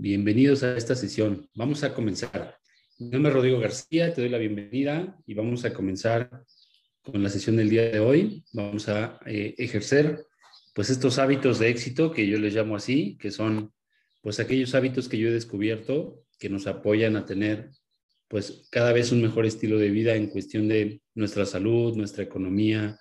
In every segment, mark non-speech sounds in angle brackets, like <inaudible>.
Bienvenidos a esta sesión. Vamos a comenzar. Mi nombre es Rodrigo García, te doy la bienvenida y vamos a comenzar con la sesión del día de hoy. Vamos a eh, ejercer pues estos hábitos de éxito que yo les llamo así, que son pues aquellos hábitos que yo he descubierto que nos apoyan a tener pues cada vez un mejor estilo de vida en cuestión de nuestra salud, nuestra economía,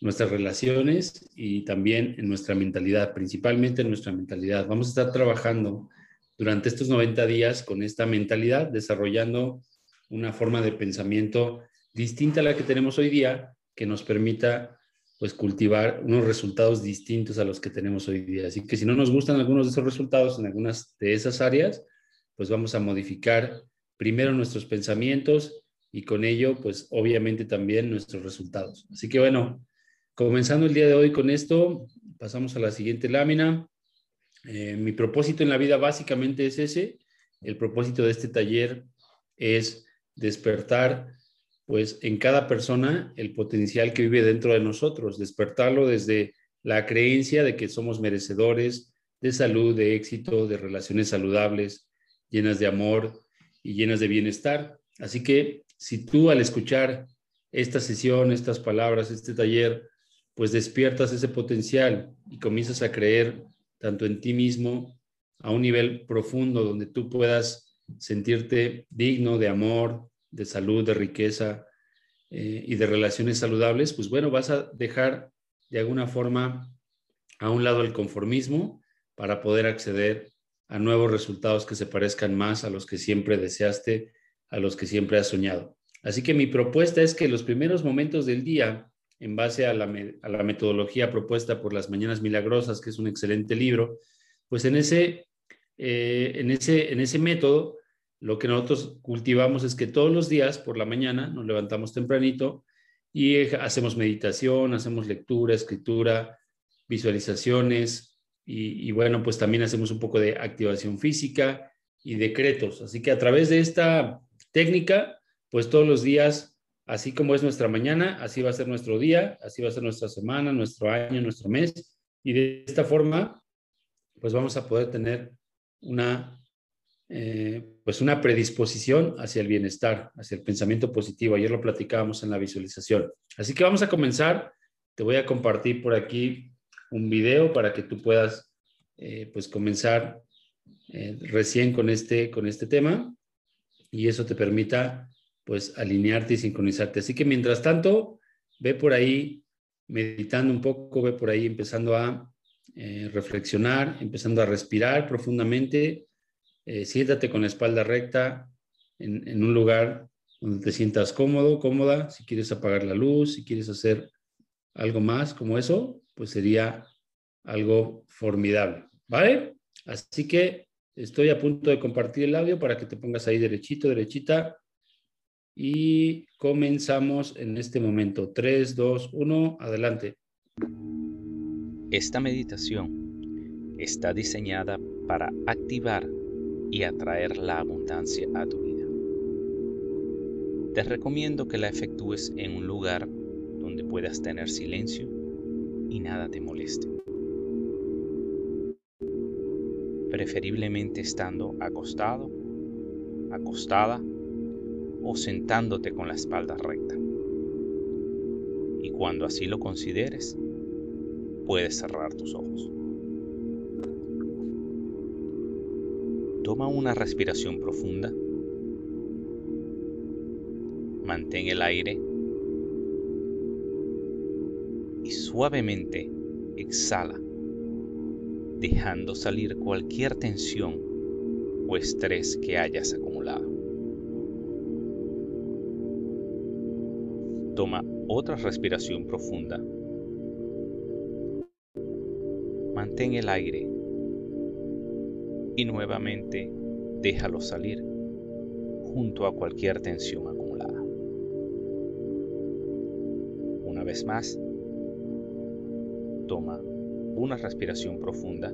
nuestras relaciones y también en nuestra mentalidad, principalmente en nuestra mentalidad. Vamos a estar trabajando durante estos 90 días con esta mentalidad, desarrollando una forma de pensamiento distinta a la que tenemos hoy día, que nos permita pues cultivar unos resultados distintos a los que tenemos hoy día. Así que si no nos gustan algunos de esos resultados en algunas de esas áreas, pues vamos a modificar primero nuestros pensamientos y con ello, pues obviamente también nuestros resultados. Así que bueno, comenzando el día de hoy con esto, pasamos a la siguiente lámina. Eh, mi propósito en la vida básicamente es ese. El propósito de este taller es despertar, pues, en cada persona el potencial que vive dentro de nosotros, despertarlo desde la creencia de que somos merecedores de salud, de éxito, de relaciones saludables, llenas de amor y llenas de bienestar. Así que si tú al escuchar esta sesión, estas palabras, este taller, pues despiertas ese potencial y comienzas a creer tanto en ti mismo a un nivel profundo donde tú puedas sentirte digno de amor, de salud, de riqueza eh, y de relaciones saludables, pues bueno, vas a dejar de alguna forma a un lado el conformismo para poder acceder a nuevos resultados que se parezcan más a los que siempre deseaste, a los que siempre has soñado. Así que mi propuesta es que los primeros momentos del día en base a la, metodología propuesta por las Mañanas Milagrosas, que es un excelente libro, pues en ese, eh, en ese, en ese método lo que nosotros cultivamos es que todos los días por la mañana nos levantamos tempranito y hacemos meditación, hacemos lectura, escritura, visualizaciones y, y, bueno, pues también hacemos un poco de activación física y decretos. Así que a través de esta técnica, pues todos los días Así como es nuestra mañana, así va a ser nuestro día, así va a ser nuestra semana, nuestro año, nuestro mes. Y de esta forma, pues vamos a poder tener una, eh, pues una predisposición hacia el bienestar, hacia el pensamiento positivo. Ayer lo platicábamos en la visualización. Así que vamos a comenzar. Te voy a compartir por aquí un video para que tú puedas, eh, pues comenzar eh, recién con este, con este tema y eso te permita pues alinearte y sincronizarte. Así que mientras tanto, ve por ahí meditando un poco, ve por ahí empezando a eh, reflexionar, empezando a respirar profundamente. Eh, siéntate con la espalda recta en, en, un lugar donde te sientas cómodo, cómoda. Si quieres apagar la luz, si quieres hacer algo más como eso, pues sería algo formidable. ¿Vale? Así que estoy a punto de compartir el audio para que te pongas ahí derechito, derechita y comenzamos en este momento. 3, 2, 1, adelante. Esta meditación está diseñada para activar y atraer la abundancia a tu vida. Te recomiendo que la efectúes en un lugar donde puedas tener silencio y nada te moleste. Preferiblemente estando acostado, acostada o sentándote con la espalda recta. Y cuando así lo consideres, puedes cerrar tus ojos. Toma una respiración profunda. Mantén el aire y suavemente exhala, dejando salir cualquier tensión o estrés que hayas acumulado. Toma otra respiración profunda. Mantén el aire y nuevamente déjalo salir junto a cualquier tensión acumulada. Una vez más, toma una respiración profunda,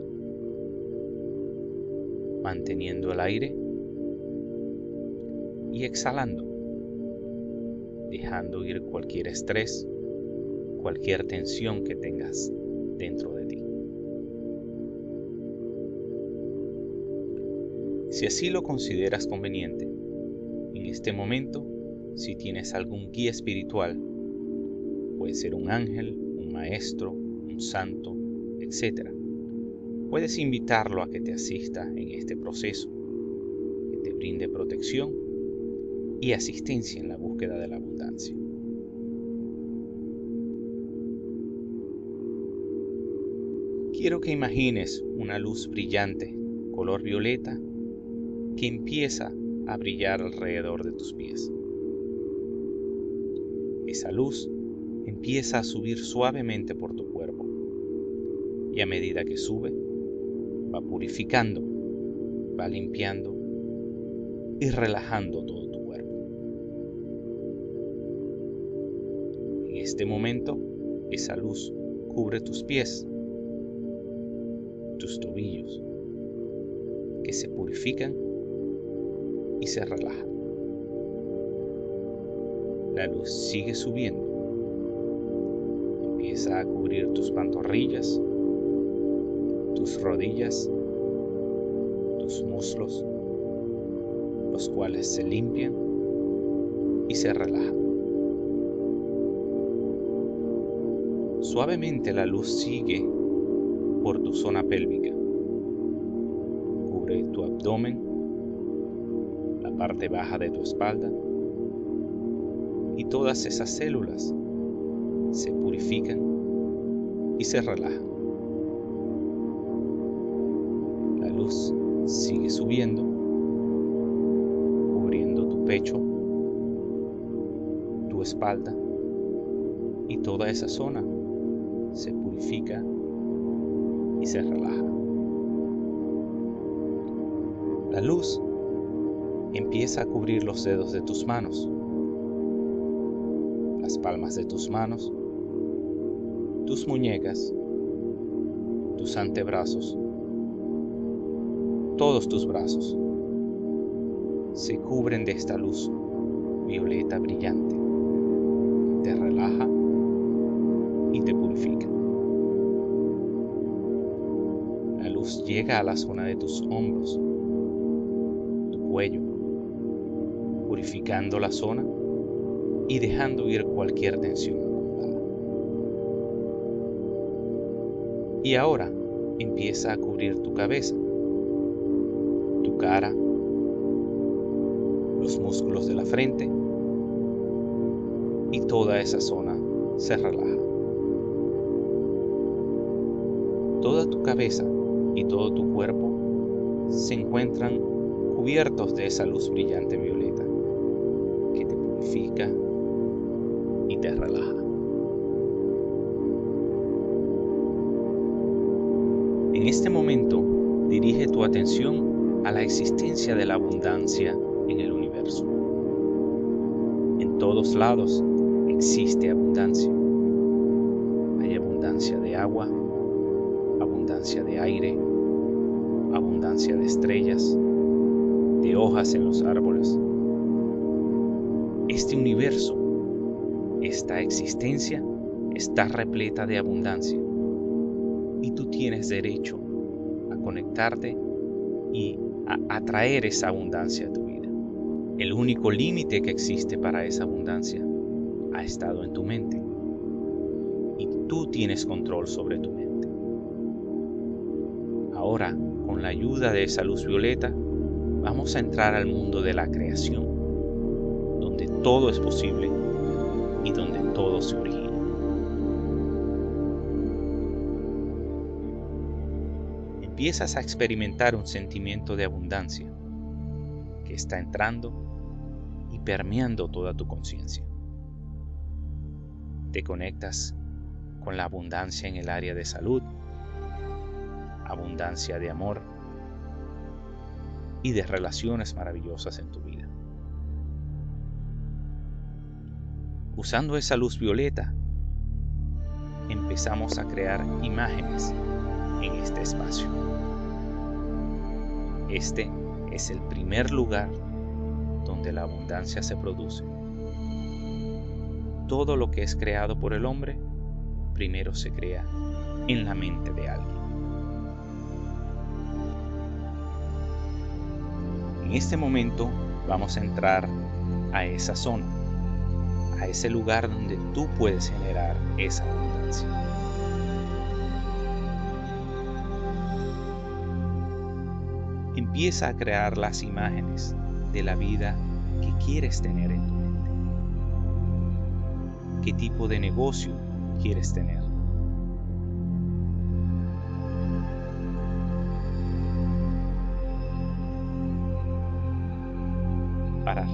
manteniendo el aire y exhalando dejando ir cualquier estrés, cualquier tensión que tengas dentro de ti. Si así lo consideras conveniente, en este momento, si tienes algún guía espiritual, puede ser un ángel, un maestro, un santo, etc., puedes invitarlo a que te asista en este proceso, que te brinde protección y asistencia en la búsqueda de la abundancia. Quiero que imagines una luz brillante, color violeta, que empieza a brillar alrededor de tus pies. Esa luz empieza a subir suavemente por tu cuerpo y a medida que sube, va purificando, va limpiando y relajando todo este momento, esa luz cubre tus pies, tus tobillos, que se purifican y se relajan. La luz sigue subiendo. Empieza a cubrir tus pantorrillas, tus rodillas, tus muslos, los cuales se limpian y se relajan. Suavemente la luz sigue por tu zona pélvica. Cubre tu abdomen, la parte baja de tu espalda y todas esas células se purifican y se relajan. La luz sigue subiendo, cubriendo tu pecho, tu espalda y toda esa zona y se relaja. La luz empieza a cubrir los dedos de tus manos, las palmas de tus manos, tus muñecas, tus antebrazos, todos tus brazos se cubren de esta luz violeta brillante. La zona de tus hombros, tu cuello, purificando la zona y dejando ir cualquier tensión acumulada. Y ahora empieza a cubrir tu cabeza, tu cara, los músculos de la frente y toda esa zona se relaja. Toda tu cabeza y todo tu cuerpo se encuentran cubiertos de esa luz brillante violeta que te purifica y te relaja. En este momento dirige tu atención a la existencia de la abundancia en el universo. En todos lados existe abundancia. Hay abundancia de agua, abundancia de aire, abundancia de estrellas, de hojas en los árboles. Este universo, esta existencia, está repleta de abundancia y tú tienes derecho a conectarte y a atraer esa abundancia a tu vida. El único límite que existe para esa abundancia ha estado en tu mente y tú tienes control sobre tu mente. Ahora, con la ayuda de esa luz violeta, vamos a entrar al mundo de la creación, donde todo es posible y donde todo se origina. Empiezas a experimentar un sentimiento de abundancia que está entrando y permeando toda tu conciencia. Te conectas con la abundancia en el área de salud, abundancia de amor y de relaciones maravillosas en tu vida. Usando esa luz violeta, empezamos a crear imágenes en este espacio. Este es el primer lugar donde la abundancia se produce. Todo lo que es creado por el hombre primero se crea en la mente de alguien. En este momento vamos a entrar a esa zona, a ese lugar donde tú puedes generar esa abundancia. Empieza a crear las imágenes de la vida que quieres tener en tu mente. ¿Qué tipo de negocio quieres tener?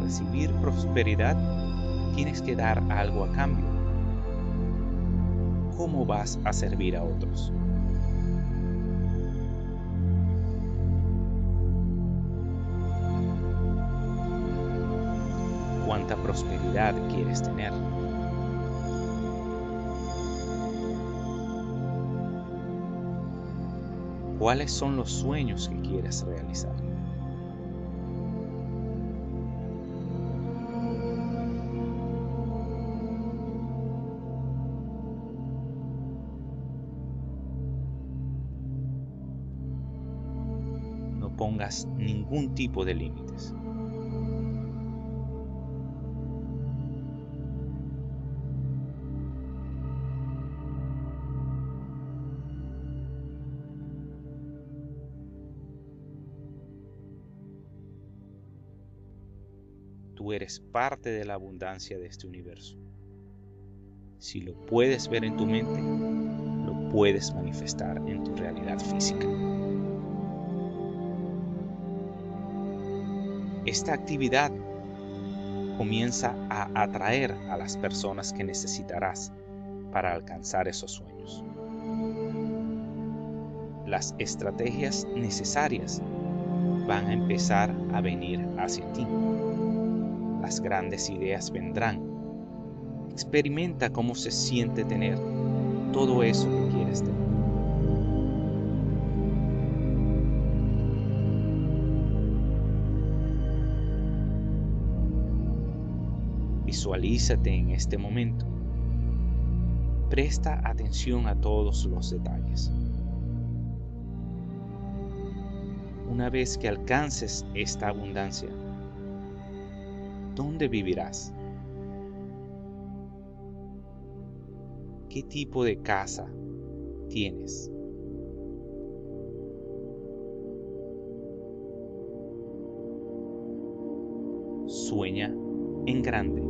Recibir prosperidad tienes que dar algo a cambio. ¿Cómo vas a servir a otros? ¿Cuánta prosperidad quieres tener? ¿Cuáles son los sueños que quieres realizar? Pongas ningún tipo de límites. Tú eres parte de la abundancia de este universo. Si lo puedes ver en tu mente, lo puedes manifestar en tu realidad física. Esta actividad comienza a atraer a las personas que necesitarás para alcanzar esos sueños. Las estrategias necesarias van a empezar a venir hacia ti. Las grandes ideas vendrán. Experimenta cómo se siente tener todo eso que quieres tener. Visualízate en este momento. Presta atención a todos los detalles. Una vez que alcances esta abundancia, ¿dónde vivirás? ¿Qué tipo de casa tienes? Sueña en grande.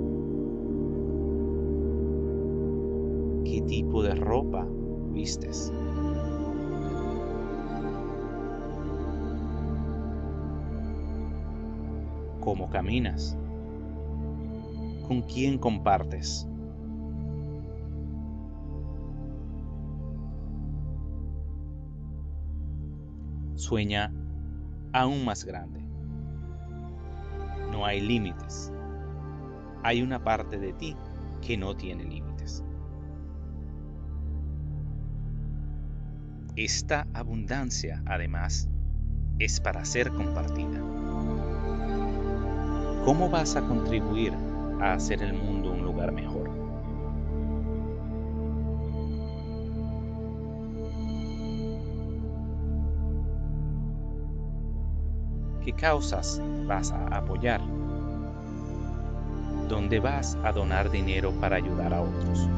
¿Cómo caminas? ¿Con quién compartes? Sueña aún más grande. No hay límites. Hay una parte de ti que no tiene límites. Esta abundancia, además, es para ser compartida. ¿Cómo vas a contribuir a hacer el mundo un lugar mejor? ¿Qué causas vas a apoyar? ¿Dónde vas a donar dinero para ayudar a otros?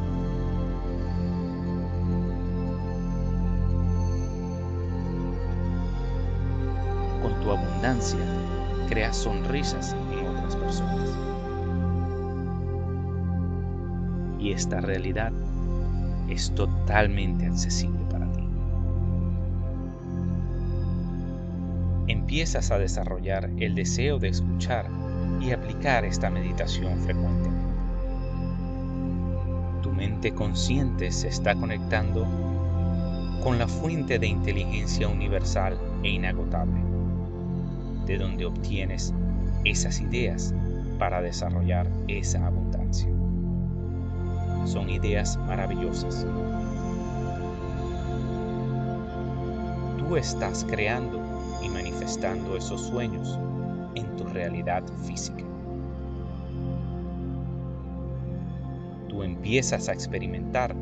Crea sonrisas en otras personas. Y esta realidad es totalmente accesible para ti. Empiezas a desarrollar el deseo de escuchar y aplicar esta meditación frecuentemente. Tu mente consciente se está conectando con la fuente de inteligencia universal e inagotable de donde obtienes esas ideas para desarrollar esa abundancia. Son ideas maravillosas. Tú estás creando y manifestando esos sueños en tu realidad física. Tú empiezas a experimentar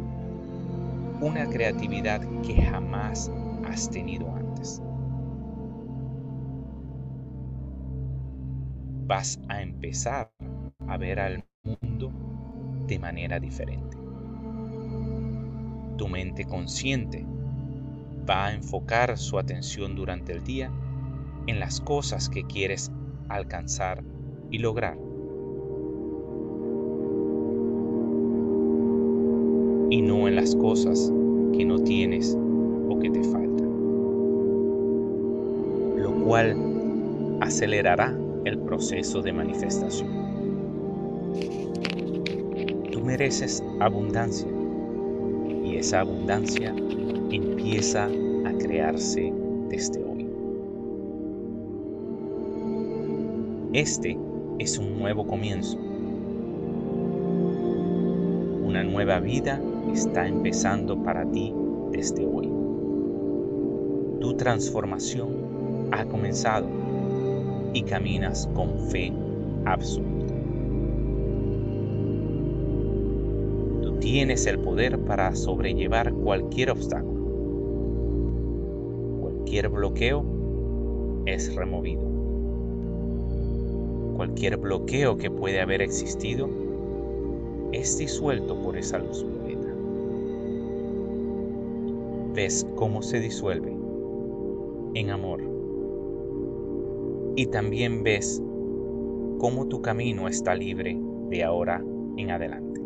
una creatividad que jamás has tenido antes. Vas a empezar a ver al mundo de manera diferente. Tu mente consciente va a enfocar su atención durante el día en las cosas que quieres alcanzar y lograr. Y no en las cosas que no tienes o que te faltan. Lo cual acelerará el proceso de manifestación. Tú mereces abundancia y esa abundancia empieza a crearse desde hoy. Este es un nuevo comienzo. Una nueva vida está empezando para ti desde hoy. Tu transformación ha comenzado y caminas con fe absoluta. Tú tienes el poder para sobrellevar cualquier obstáculo Cualquier bloqueo es removido. Cualquier bloqueo que puede haber existido es disuelto por esa luz violeta. Ves cómo se disuelve en amor. Y también ves cómo tu camino está libre de ahora en adelante.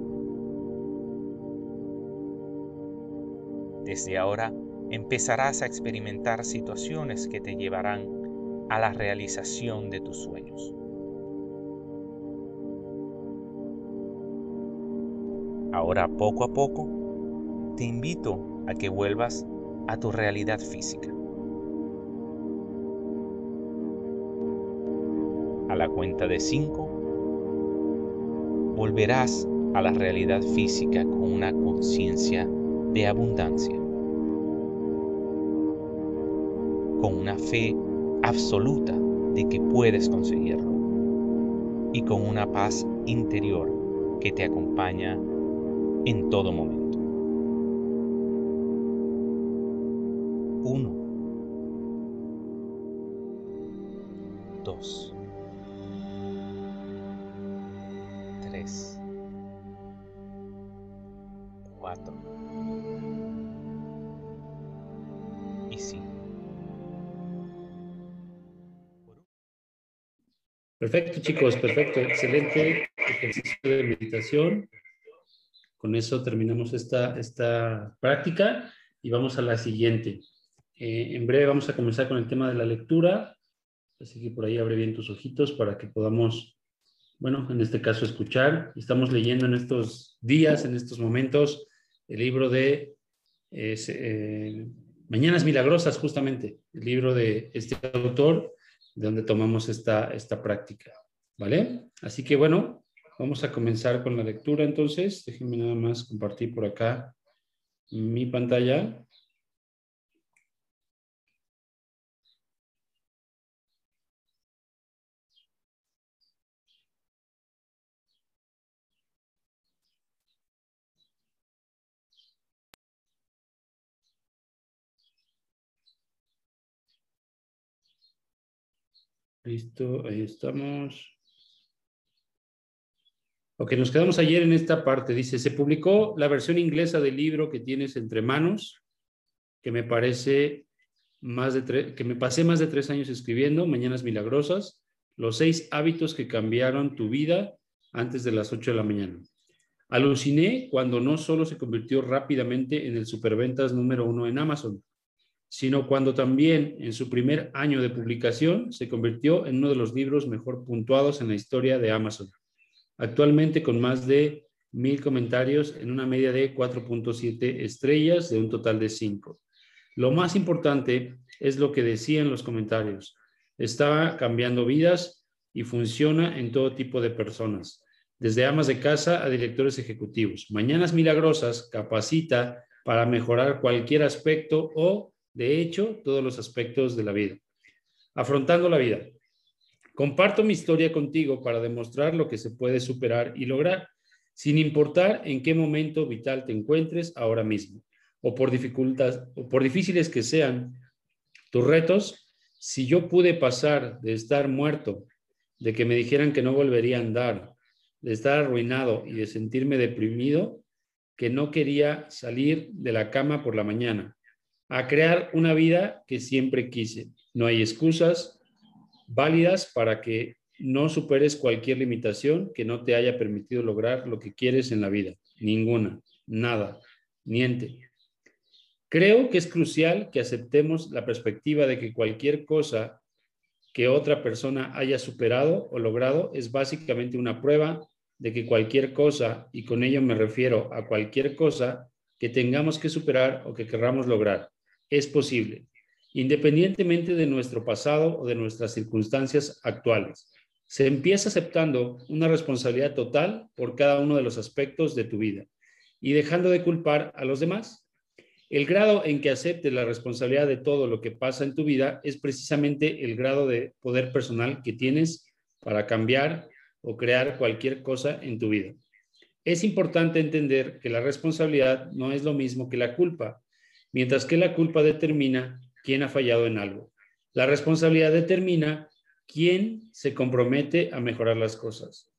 Desde ahora empezarás a experimentar situaciones que te llevarán a la realización de tus sueños. Ahora poco a poco te invito a que vuelvas a tu realidad física. cuenta de 5, volverás a la realidad física con una conciencia de abundancia, con una fe absoluta de que puedes conseguirlo y con una paz interior que te acompaña en todo momento. 1. 2. Perfecto, chicos, perfecto. Excelente ejercicio de meditación. Con eso terminamos esta, esta práctica y vamos a la siguiente. Eh, en breve vamos a comenzar con el tema de la lectura. Así que por ahí abre bien tus ojitos para que podamos, bueno, en este caso escuchar. Estamos leyendo en estos días, en estos momentos, el libro de eh, Mañanas Milagrosas, justamente, el libro de este autor, de donde tomamos esta, esta práctica. ¿Vale? Así que bueno, vamos a comenzar con la lectura entonces. Déjenme nada más compartir por acá mi pantalla. Listo, ahí estamos. Ok, nos quedamos ayer en esta parte. Dice, se publicó la versión inglesa del libro que tienes entre manos, que me parece más de que me pasé más de tres años escribiendo, Mañanas Milagrosas, los seis hábitos que cambiaron tu vida antes de las ocho de la mañana. Aluciné cuando no solo se convirtió rápidamente en el superventas número uno en Amazon, sino cuando también en su primer año de publicación se convirtió en uno de los libros mejor puntuados en la historia de Amazon, actualmente con más de mil comentarios en una media de 4.7 estrellas de un total de 5. Lo más importante es lo que decían los comentarios. Estaba cambiando vidas y funciona en todo tipo de personas, desde amas de casa a directores ejecutivos. Mañanas Milagrosas capacita para mejorar cualquier aspecto o de hecho, todos los aspectos de la vida. Afrontando la vida. Comparto mi historia contigo para demostrar lo que se puede superar y lograr, sin importar en qué momento vital te encuentres ahora mismo, o por dificultades, o por difíciles que sean tus retos. Si yo pude pasar de estar muerto de que me dijeran que no volvería a andar, de estar arruinado y de sentirme deprimido, que no quería salir de la cama por la mañana, a crear una vida que siempre quise. No hay excusas válidas para que no superes cualquier limitación que no te haya permitido lograr lo que quieres en la vida. Ninguna, nada, niente. Creo que es crucial que aceptemos la perspectiva de que cualquier cosa que otra persona haya superado o logrado es básicamente una prueba de que cualquier cosa, y con ello me refiero a cualquier cosa que tengamos que superar o que querramos lograr, es posible, independientemente de nuestro pasado o de nuestras circunstancias actuales. Se empieza aceptando una responsabilidad total por cada uno de los aspectos de tu vida y dejando de culpar a los demás. El grado en que aceptes la responsabilidad de todo lo que pasa en tu vida es precisamente el grado de poder personal que tienes para cambiar o crear cualquier cosa en tu vida. Es importante entender que la responsabilidad no es lo mismo que la culpa, mientras que la culpa determina quién ha fallado en algo. La responsabilidad determina quién se compromete a mejorar las cosas.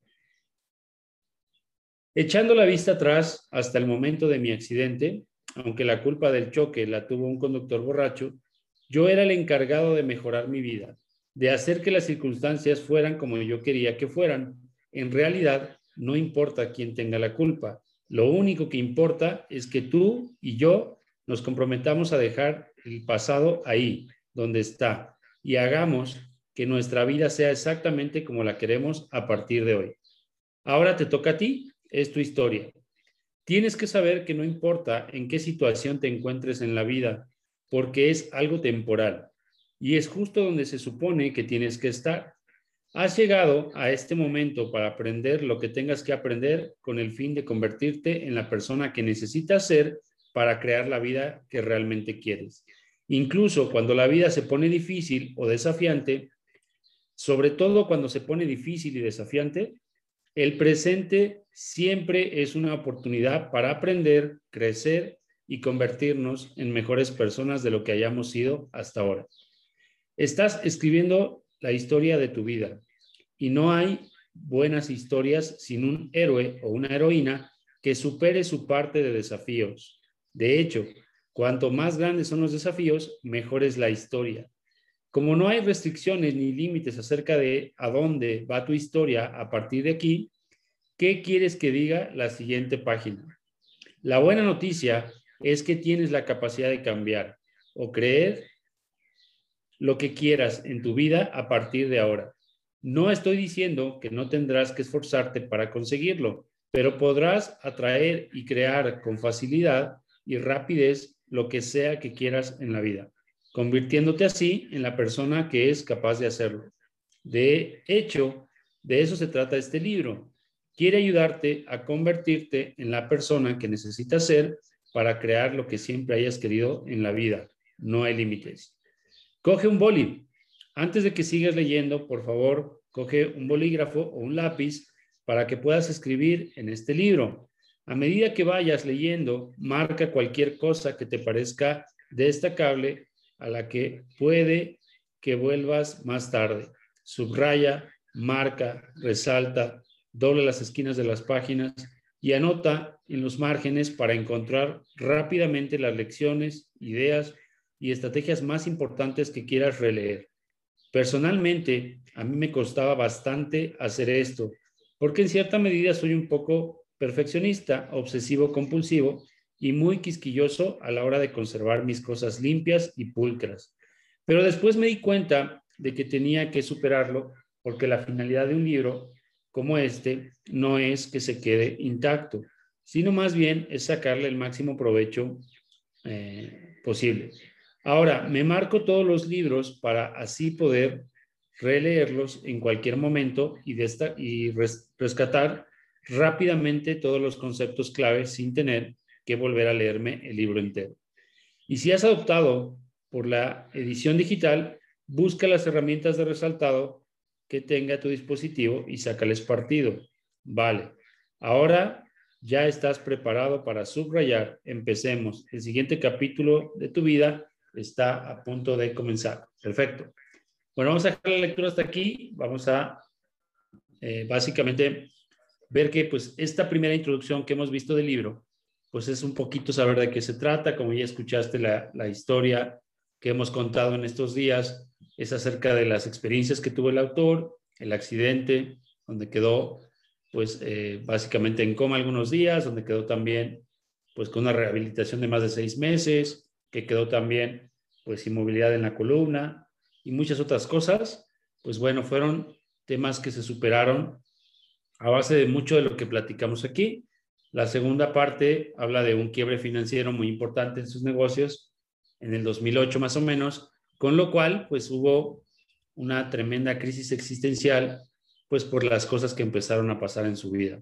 Echando la vista atrás hasta el momento de mi accidente, aunque la culpa del choque la tuvo un conductor borracho, yo era el encargado de mejorar mi vida de hacer que las circunstancias fueran como yo quería que fueran. En realidad, no importa quién tenga la culpa. Lo único que importa es que tú y yo nos comprometamos a dejar el pasado ahí, donde está, y hagamos que nuestra vida sea exactamente como la queremos a partir de hoy. Ahora te toca a ti, es tu historia. Tienes que saber que no importa en qué situación te encuentres en la vida, porque es algo temporal y es justo donde se supone que tienes que estar. Has llegado a este momento para aprender lo que tengas que aprender con el fin de convertirte en la persona que necesitas ser para crear la vida que realmente quieres. Incluso cuando la vida se pone difícil o desafiante, sobre todo cuando se pone difícil y desafiante, el presente siempre es una oportunidad para aprender, crecer y convertirnos en mejores personas de lo que hayamos sido hasta ahora. Estás escribiendo la historia de tu vida y no hay buenas historias sin un héroe o una heroína que supere su parte de desafíos. De hecho, cuanto más grandes son los desafíos, mejor es la historia. Como no hay restricciones ni límites acerca de a dónde va tu historia a partir de aquí, ¿qué quieres que diga la siguiente página? La buena noticia es que tienes la capacidad de cambiar o creer lo que quieras en tu vida a partir de ahora. No estoy diciendo que no tendrás que esforzarte para conseguirlo, pero podrás atraer y crear con facilidad y rapidez lo que sea que quieras en la vida, convirtiéndote así en la persona que es capaz de hacerlo. De hecho, de eso se trata este libro. Quiere ayudarte a convertirte en la persona que necesitas ser para crear lo que siempre hayas querido en la vida. No hay límites. Coge un boli. Antes de que sigas leyendo, por favor, coge un bolígrafo o un lápiz para que puedas escribir en este libro. A medida que vayas leyendo, marca cualquier cosa que te parezca destacable a la que puede que vuelvas más tarde. Subraya, marca, resalta, doble las esquinas de las páginas y anota en los márgenes para encontrar rápidamente las lecciones, ideas y estrategias más importantes que quieras releer. Personalmente, a mí me costaba bastante hacer esto, porque en cierta medida soy un poco perfeccionista, obsesivo compulsivo y muy quisquilloso a la hora de conservar mis cosas limpias y pulcras. Pero después me di cuenta de que tenía que superarlo porque la finalidad de un libro como este no es que se quede intacto, sino más bien es sacarle el máximo provecho eh, posible. Ahora, me marco todos los libros para así poder releerlos en cualquier momento y, y rescatar rápidamente todos los conceptos claves sin tener que volver a leerme el libro entero. Y si has adoptado por la edición digital, busca las herramientas de resaltado que tenga tu dispositivo y sácales partido. Vale. Ahora ya estás preparado para subrayar. Empecemos. El siguiente capítulo de tu vida está a punto de comenzar. Perfecto. Bueno, vamos a dejar la lectura hasta aquí. Vamos a eh, básicamente ver que pues esta primera introducción que hemos visto del libro, pues es un poquito saber de qué se trata, como ya escuchaste la, la historia que hemos contado en estos días, es acerca de las experiencias que tuvo el autor, el accidente, donde quedó pues eh, básicamente en coma algunos días, donde quedó también pues con una rehabilitación de más de seis meses, que quedó también pues inmovilidad en la columna y muchas otras cosas, pues bueno, fueron temas que se superaron a base de mucho de lo que platicamos aquí. La segunda parte habla de un quiebre financiero muy importante en sus negocios en el 2008 más o menos, con lo cual pues hubo una tremenda crisis existencial pues por las cosas que empezaron a pasar en su vida.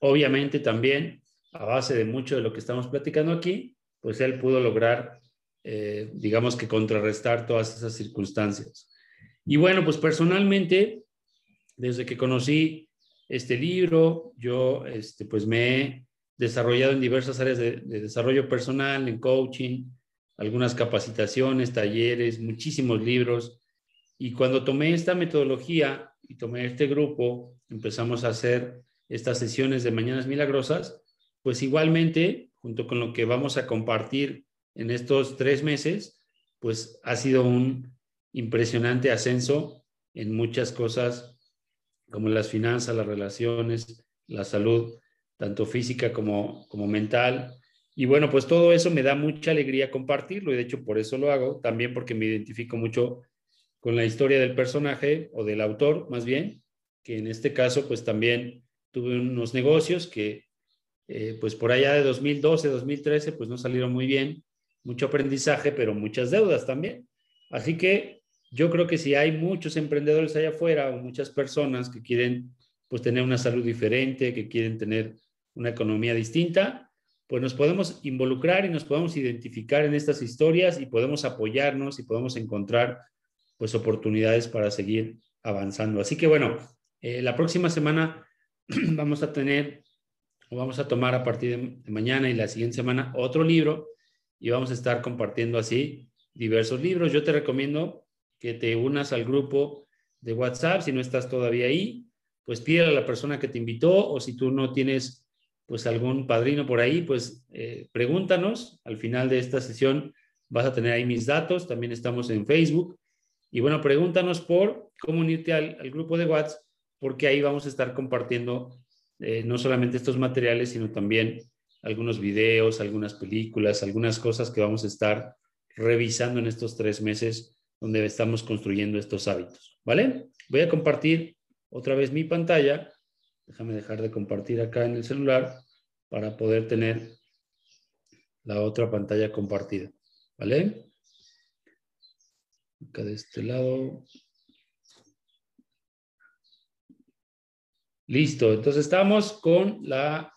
Obviamente también a base de mucho de lo que estamos platicando aquí, pues él pudo lograr, eh, digamos que contrarrestar todas esas circunstancias. Y bueno, pues personalmente, desde que conocí este libro, yo este, pues me he desarrollado en diversas áreas de, de desarrollo personal, en coaching, algunas capacitaciones, talleres, muchísimos libros. Y cuando tomé esta metodología y tomé este grupo, empezamos a hacer estas sesiones de Mañanas Milagrosas, pues igualmente, junto con lo que vamos a compartir en estos tres meses, pues ha sido un impresionante ascenso en muchas cosas como las finanzas, las relaciones, la salud, tanto física como, como mental. Y bueno, pues todo eso me da mucha alegría compartirlo y de hecho por eso lo hago, también porque me identifico mucho con la historia del personaje o del autor más bien, que en este caso pues también tuve unos negocios que eh, pues por allá de 2012, 2013, pues no salieron muy bien, mucho aprendizaje, pero muchas deudas también. Así que yo creo que si hay muchos emprendedores allá afuera o muchas personas que quieren pues tener una salud diferente, que quieren tener una economía distinta, pues nos podemos involucrar y nos podemos identificar en estas historias y podemos apoyarnos y podemos encontrar pues oportunidades para seguir avanzando. Así que bueno, eh, la próxima semana <clears throat> vamos a tener vamos a tomar a partir de mañana y la siguiente semana otro libro y vamos a estar compartiendo así diversos libros. Yo te recomiendo que te unas al grupo de WhatsApp si no estás todavía ahí, pues pídele a la persona que te invitó o si tú no tienes pues algún padrino por ahí, pues eh, pregúntanos. Al final de esta sesión vas a tener ahí mis datos, también estamos en Facebook. Y bueno, pregúntanos por cómo unirte al, grupo de WhatsApp, porque ahí vamos a estar compartiendo eh, no solamente estos materiales, sino también algunos videos, algunas películas, algunas cosas que vamos a estar revisando en estos tres meses donde estamos construyendo estos hábitos. ¿Vale? Voy a compartir otra vez mi pantalla. Déjame dejar de compartir acá en el celular para poder tener la otra pantalla compartida. ¿Vale? Acá de este lado. Listo, entonces estamos con la,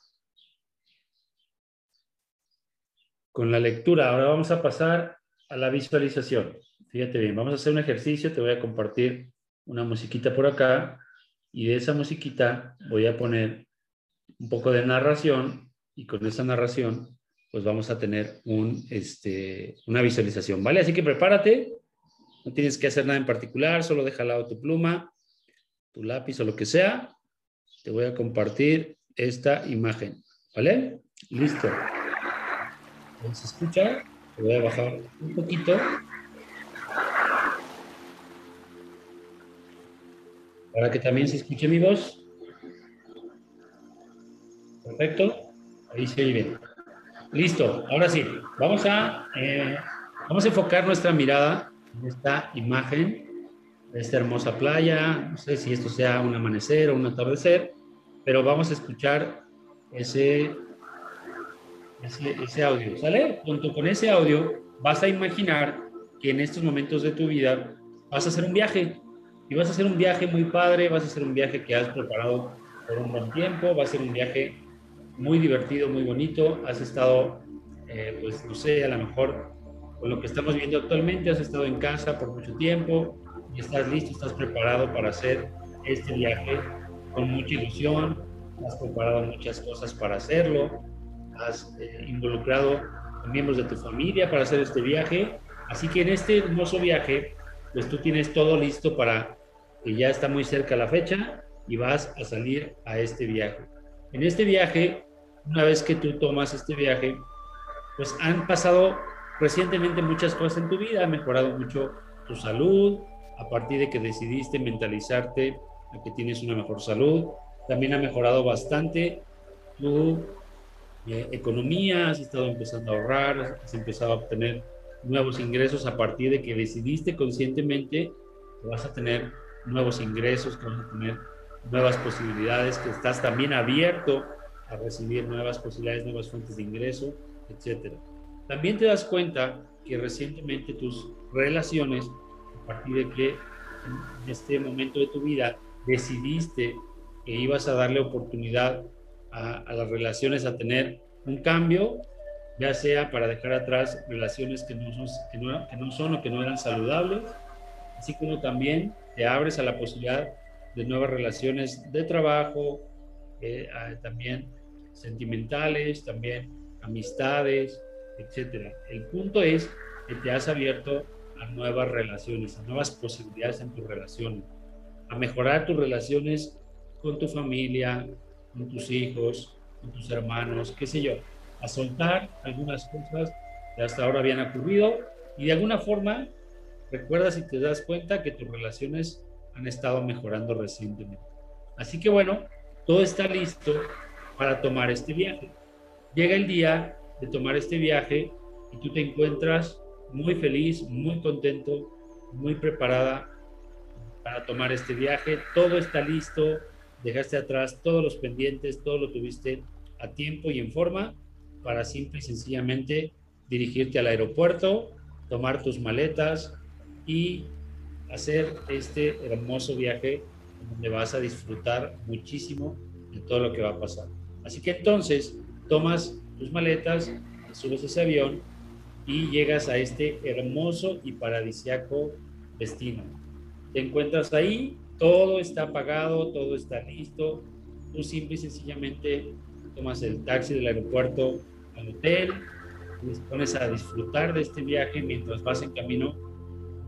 con la lectura. Ahora vamos a pasar a la visualización. Fíjate bien, vamos a hacer un ejercicio, te voy a compartir una musiquita por acá y de esa musiquita voy a poner un poco de narración y con esa narración pues vamos a tener un, este, una visualización, ¿vale? Así que prepárate, no tienes que hacer nada en particular, solo deja al lado tu pluma, tu lápiz o lo que sea te voy a compartir esta imagen, ¿vale? Listo. ¿Se escucha? Te voy a bajar un poquito. Para que también se escuche mi voz. Perfecto. Ahí se oye bien. Listo. Ahora sí. Vamos a, eh, vamos a enfocar nuestra mirada en esta imagen esta hermosa playa. No sé si esto sea un amanecer o un atardecer, pero vamos a escuchar ese, ese, audio. ¿Sale? Junto con ese audio vas a imaginar que en estos momentos de tu vida vas a hacer un viaje. Y vas a hacer un viaje muy padre, vas a hacer un viaje que has preparado por un buen tiempo, va a ser un viaje muy divertido, muy bonito. Has estado, eh, pues no sé, a lo mejor con lo que estamos viendo actualmente, has estado en casa por mucho tiempo, y estás listo, estás preparado para hacer este viaje con mucha ilusión, has preparado muchas cosas para hacerlo, has eh, involucrado a miembros de tu familia para hacer este viaje, así que en este hermoso viaje, pues tú tienes todo listo para que ya está muy cerca la fecha, y vas a salir a este viaje. En este viaje, una vez que tú tomas este viaje, pues han pasado recientemente muchas cosas en tu vida, ha mejorado mucho tu salud, a partir de que decidiste mentalizarte a que tienes una mejor salud, también ha mejorado bastante tu eh, economía, has estado empezando a ahorrar, has empezado a obtener nuevos ingresos a partir de que decidiste conscientemente que vas a tener nuevos ingresos, que vas a tener nuevas posibilidades, que estás también abierto a recibir nuevas posibilidades, nuevas fuentes de ingreso, etc. También te das cuenta que recientemente tus relaciones, a partir de que en este momento de tu vida decidiste que ibas a darle oportunidad a, las relaciones a tener un cambio, ya sea para dejar atrás relaciones que no, son, que no, que no son o que no eran saludables, así como también te abres a la posibilidad de nuevas relaciones de trabajo, eh, también sentimentales, también amistades, etc. El punto es que te has abierto a nuevas relaciones, a nuevas posibilidades en tus relaciones, a mejorar tus relaciones con tu familia, con tus hijos, con tus hermanos, qué sé yo, a soltar algunas cosas que hasta ahora habían ocurrido y de alguna forma recuerdas y te das cuenta que tus relaciones han estado mejorando recientemente. Así que bueno, todo está listo para tomar este viaje. Llega el día de tomar este viaje y tú te encuentras muy feliz, muy contento, muy preparada para tomar este viaje. Todo está listo, dejaste atrás todos los pendientes, todo lo tuviste a tiempo y en forma para simple y sencillamente dirigirte al aeropuerto, tomar tus maletas y hacer este hermoso viaje donde vas a disfrutar muchísimo de todo lo que va a pasar. Así que entonces tomas tus maletas, subes ese avión y llegas a este hermoso y paradisiaco destino. Te encuentras ahí, todo está apagado, todo está listo. Tú simple y sencillamente tomas el taxi del aeropuerto al hotel, te pones a disfrutar de este viaje mientras vas en camino.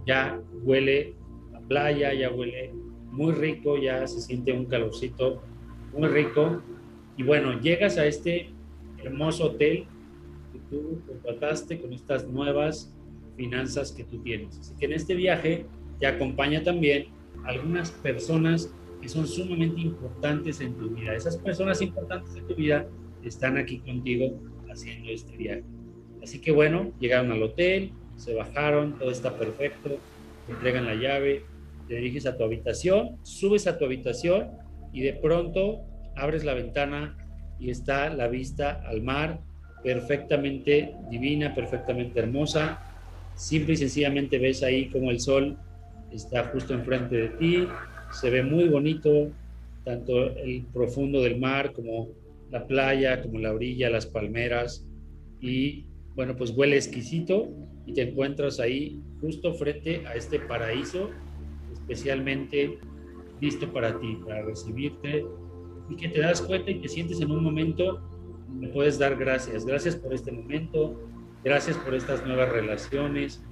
Ya huele la playa, ya huele muy rico, ya se siente un calorcito muy rico. Y bueno, llegas a este hermoso hotel que tú contrataste con estas nuevas finanzas que tú tienes. Así que en este viaje te acompaña también algunas personas que son sumamente importantes en tu vida. Esas personas importantes en tu vida están aquí contigo haciendo este viaje. Así que bueno, llegaron al hotel, se bajaron, todo está perfecto, te entregan la llave, te diriges a tu habitación, subes a tu habitación y de pronto abres la ventana y está la vista al mar perfectamente divina, perfectamente hermosa. Simple y sencillamente ves ahí como el sol está justo enfrente de ti, se ve muy bonito, tanto el profundo del mar como la playa, como la orilla, las palmeras, y bueno, pues huele exquisito y te encuentras ahí justo frente a este paraíso especialmente listo para ti, para recibirte, y que te das cuenta y te sientes en un momento donde puedes dar gracias. Gracias por este momento, gracias por estas nuevas relaciones,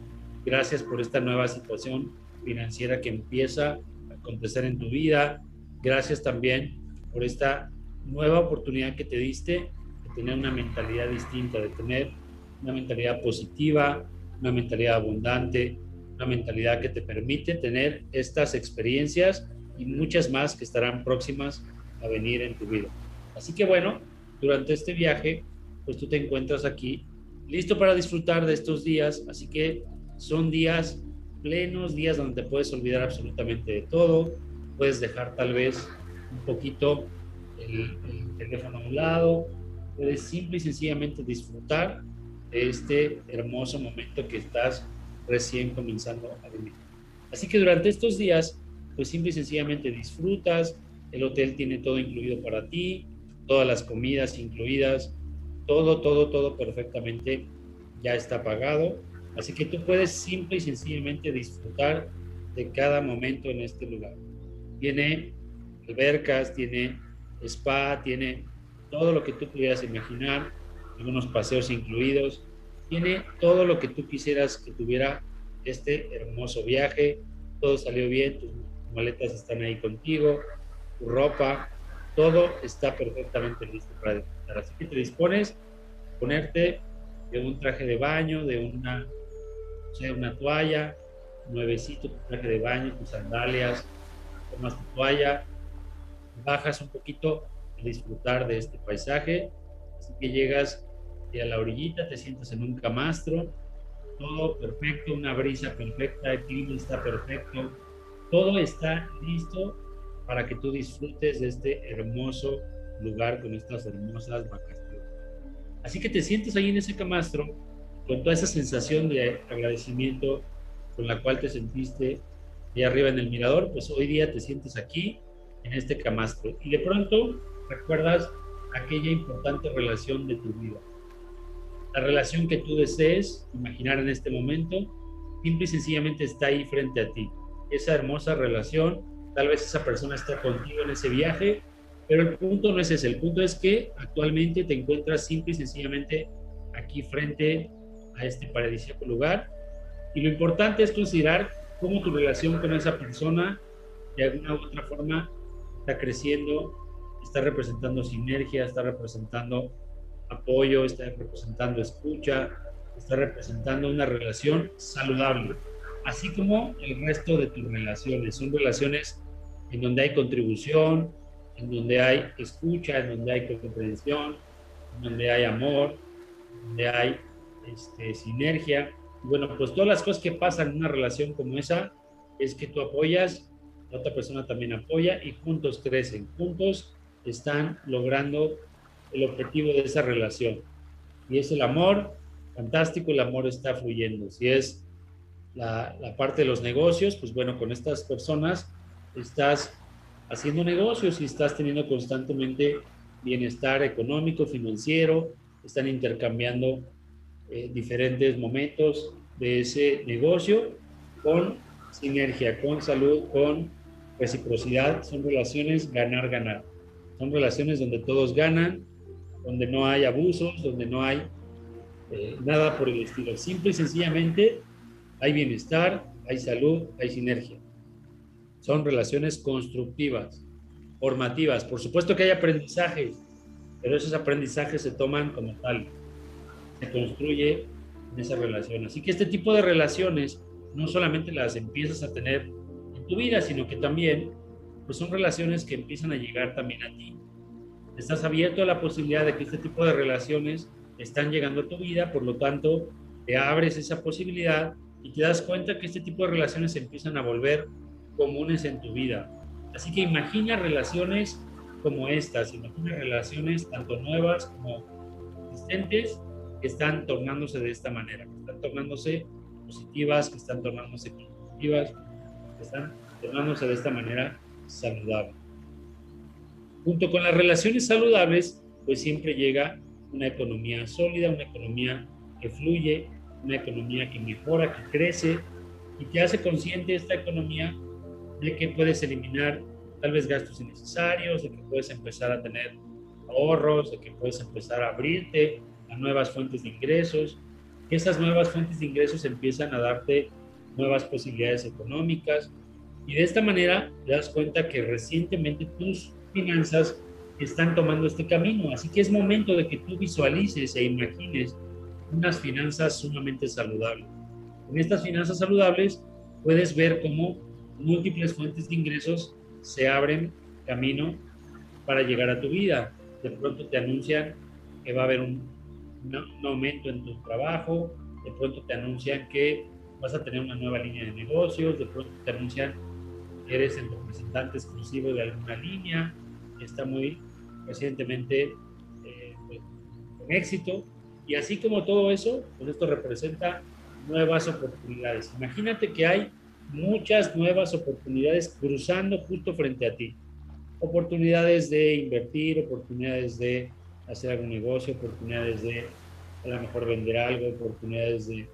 gracias por esta nueva situación financiera que empieza a acontecer en tu vida. Gracias también por esta nueva oportunidad que te diste de tener una mentalidad distinta, de tener una mentalidad positiva, una mentalidad abundante, una mentalidad que te permite tener estas experiencias y muchas más que estarán próximas a venir en tu vida. Así que bueno, durante este viaje, pues tú te encuentras aquí listo para disfrutar de estos días, así que son días plenos, días donde puedes olvidar absolutamente de todo, puedes dejar tal vez un poquito el, teléfono a un lado, puedes simple y sencillamente disfrutar de este hermoso momento que estás recién comenzando a vivir. Así que durante estos días, pues simple y sencillamente disfrutas, el hotel tiene todo incluido para ti, todas las comidas incluidas, todo, todo, todo perfectamente ya está pagado Así que tú puedes simple y sencillamente disfrutar de cada momento en este lugar. Tiene albercas, tiene spa, tiene todo lo que tú pudieras imaginar, algunos paseos incluidos, tiene todo lo que tú quisieras que tuviera este hermoso viaje, todo salió bien, tus maletas están ahí contigo, tu ropa, todo está perfectamente listo para disfrutar. Así que te dispones a ponerte de un traje de baño, de una, una toalla, nuevecito tu traje de baño, tus sandalias, tomas tu toalla, bajas un poquito a disfrutar de este paisaje, así que llegas a la orillita, te sientas en un camastro, todo perfecto, una brisa perfecta, el clima está perfecto, todo está listo para que tú disfrutes de este hermoso lugar con estas hermosas vacaciones. Así que te sientes ahí en ese camastro con toda esa sensación de agradecimiento con la cual te sentiste ahí arriba en el mirador, pues hoy día te sientes aquí en este camastro y de pronto recuerdas aquella importante relación de tu vida. La relación que tú desees imaginar en este momento, simple y sencillamente está ahí frente a ti. Esa hermosa relación, tal vez esa persona está contigo en ese viaje, pero el punto no es ese, el punto es que actualmente te encuentras simple y sencillamente aquí frente a este paradisíaco lugar. Y lo importante es considerar cómo tu relación con esa persona de alguna u otra forma está creciendo, está representando sinergia, está representando apoyo, está representando escucha, está representando una relación saludable, así como el resto de tus relaciones. Son relaciones en donde hay contribución, en donde hay escucha, en donde hay comprensión, en donde hay amor, en donde hay este, sinergia. bueno, pues todas las cosas que pasan en una relación como esa es que tú apoyas, la otra persona también apoya y juntos crecen, juntos están logrando el objetivo de esa relación. Y es el amor, fantástico, el amor está fluyendo. Si es la, parte de los negocios, pues bueno, con estas personas estás haciendo negocios y estás teniendo constantemente bienestar económico, financiero, están intercambiando eh, diferentes momentos de ese negocio con sinergia, con salud, con reciprocidad. Son relaciones ganar-ganar. Son relaciones donde todos ganan, donde no hay abusos, donde no hay eh, nada por el estilo. Simple y sencillamente hay bienestar, hay salud, hay sinergia. Son relaciones constructivas, formativas. Por supuesto que hay aprendizajes, pero esos aprendizajes se toman como tal. Se construye en esa relación. Así que este tipo de relaciones no solamente las empiezas a tener en tu vida, sino que también pues son relaciones que empiezan a llegar también a ti. Estás abierto a la posibilidad de que este tipo de relaciones están llegando a tu vida, por lo tanto, te abres esa posibilidad y te das cuenta que este tipo de relaciones empiezan a volver comunes en tu vida. Así que imagina relaciones como estas, imagina relaciones tanto nuevas como existentes que están tornándose de esta manera, que están tornándose positivas, que están tornándose constructivas, que están tornándose de esta manera saludable. Junto con las relaciones saludables, pues siempre llega una economía sólida, una economía que fluye, una economía que mejora, que crece y que hace consciente esta economía de que puedes eliminar tal vez gastos innecesarios, de que puedes empezar a tener ahorros, de que puedes empezar a abrirte a nuevas fuentes de ingresos, que esas nuevas fuentes de ingresos empiezan a darte nuevas posibilidades económicas. Y de esta manera te das cuenta que recientemente tus finanzas están tomando este camino, así que es momento de que tú visualices e imagines unas finanzas sumamente saludables. En estas finanzas saludables puedes ver cómo múltiples fuentes de ingresos se abren camino para llegar a tu vida. De pronto te anuncian que va a haber un, aumento en tu trabajo, de pronto te anuncian que vas a tener una nueva línea de negocios, de pronto te anuncian eres el representante exclusivo de alguna línea, está muy recientemente eh, pues, con éxito. Y así como todo eso, pues esto representa nuevas oportunidades. Imagínate que hay muchas nuevas oportunidades cruzando justo frente a ti. Oportunidades de invertir, oportunidades de hacer algún negocio, oportunidades de a lo mejor vender algo, oportunidades de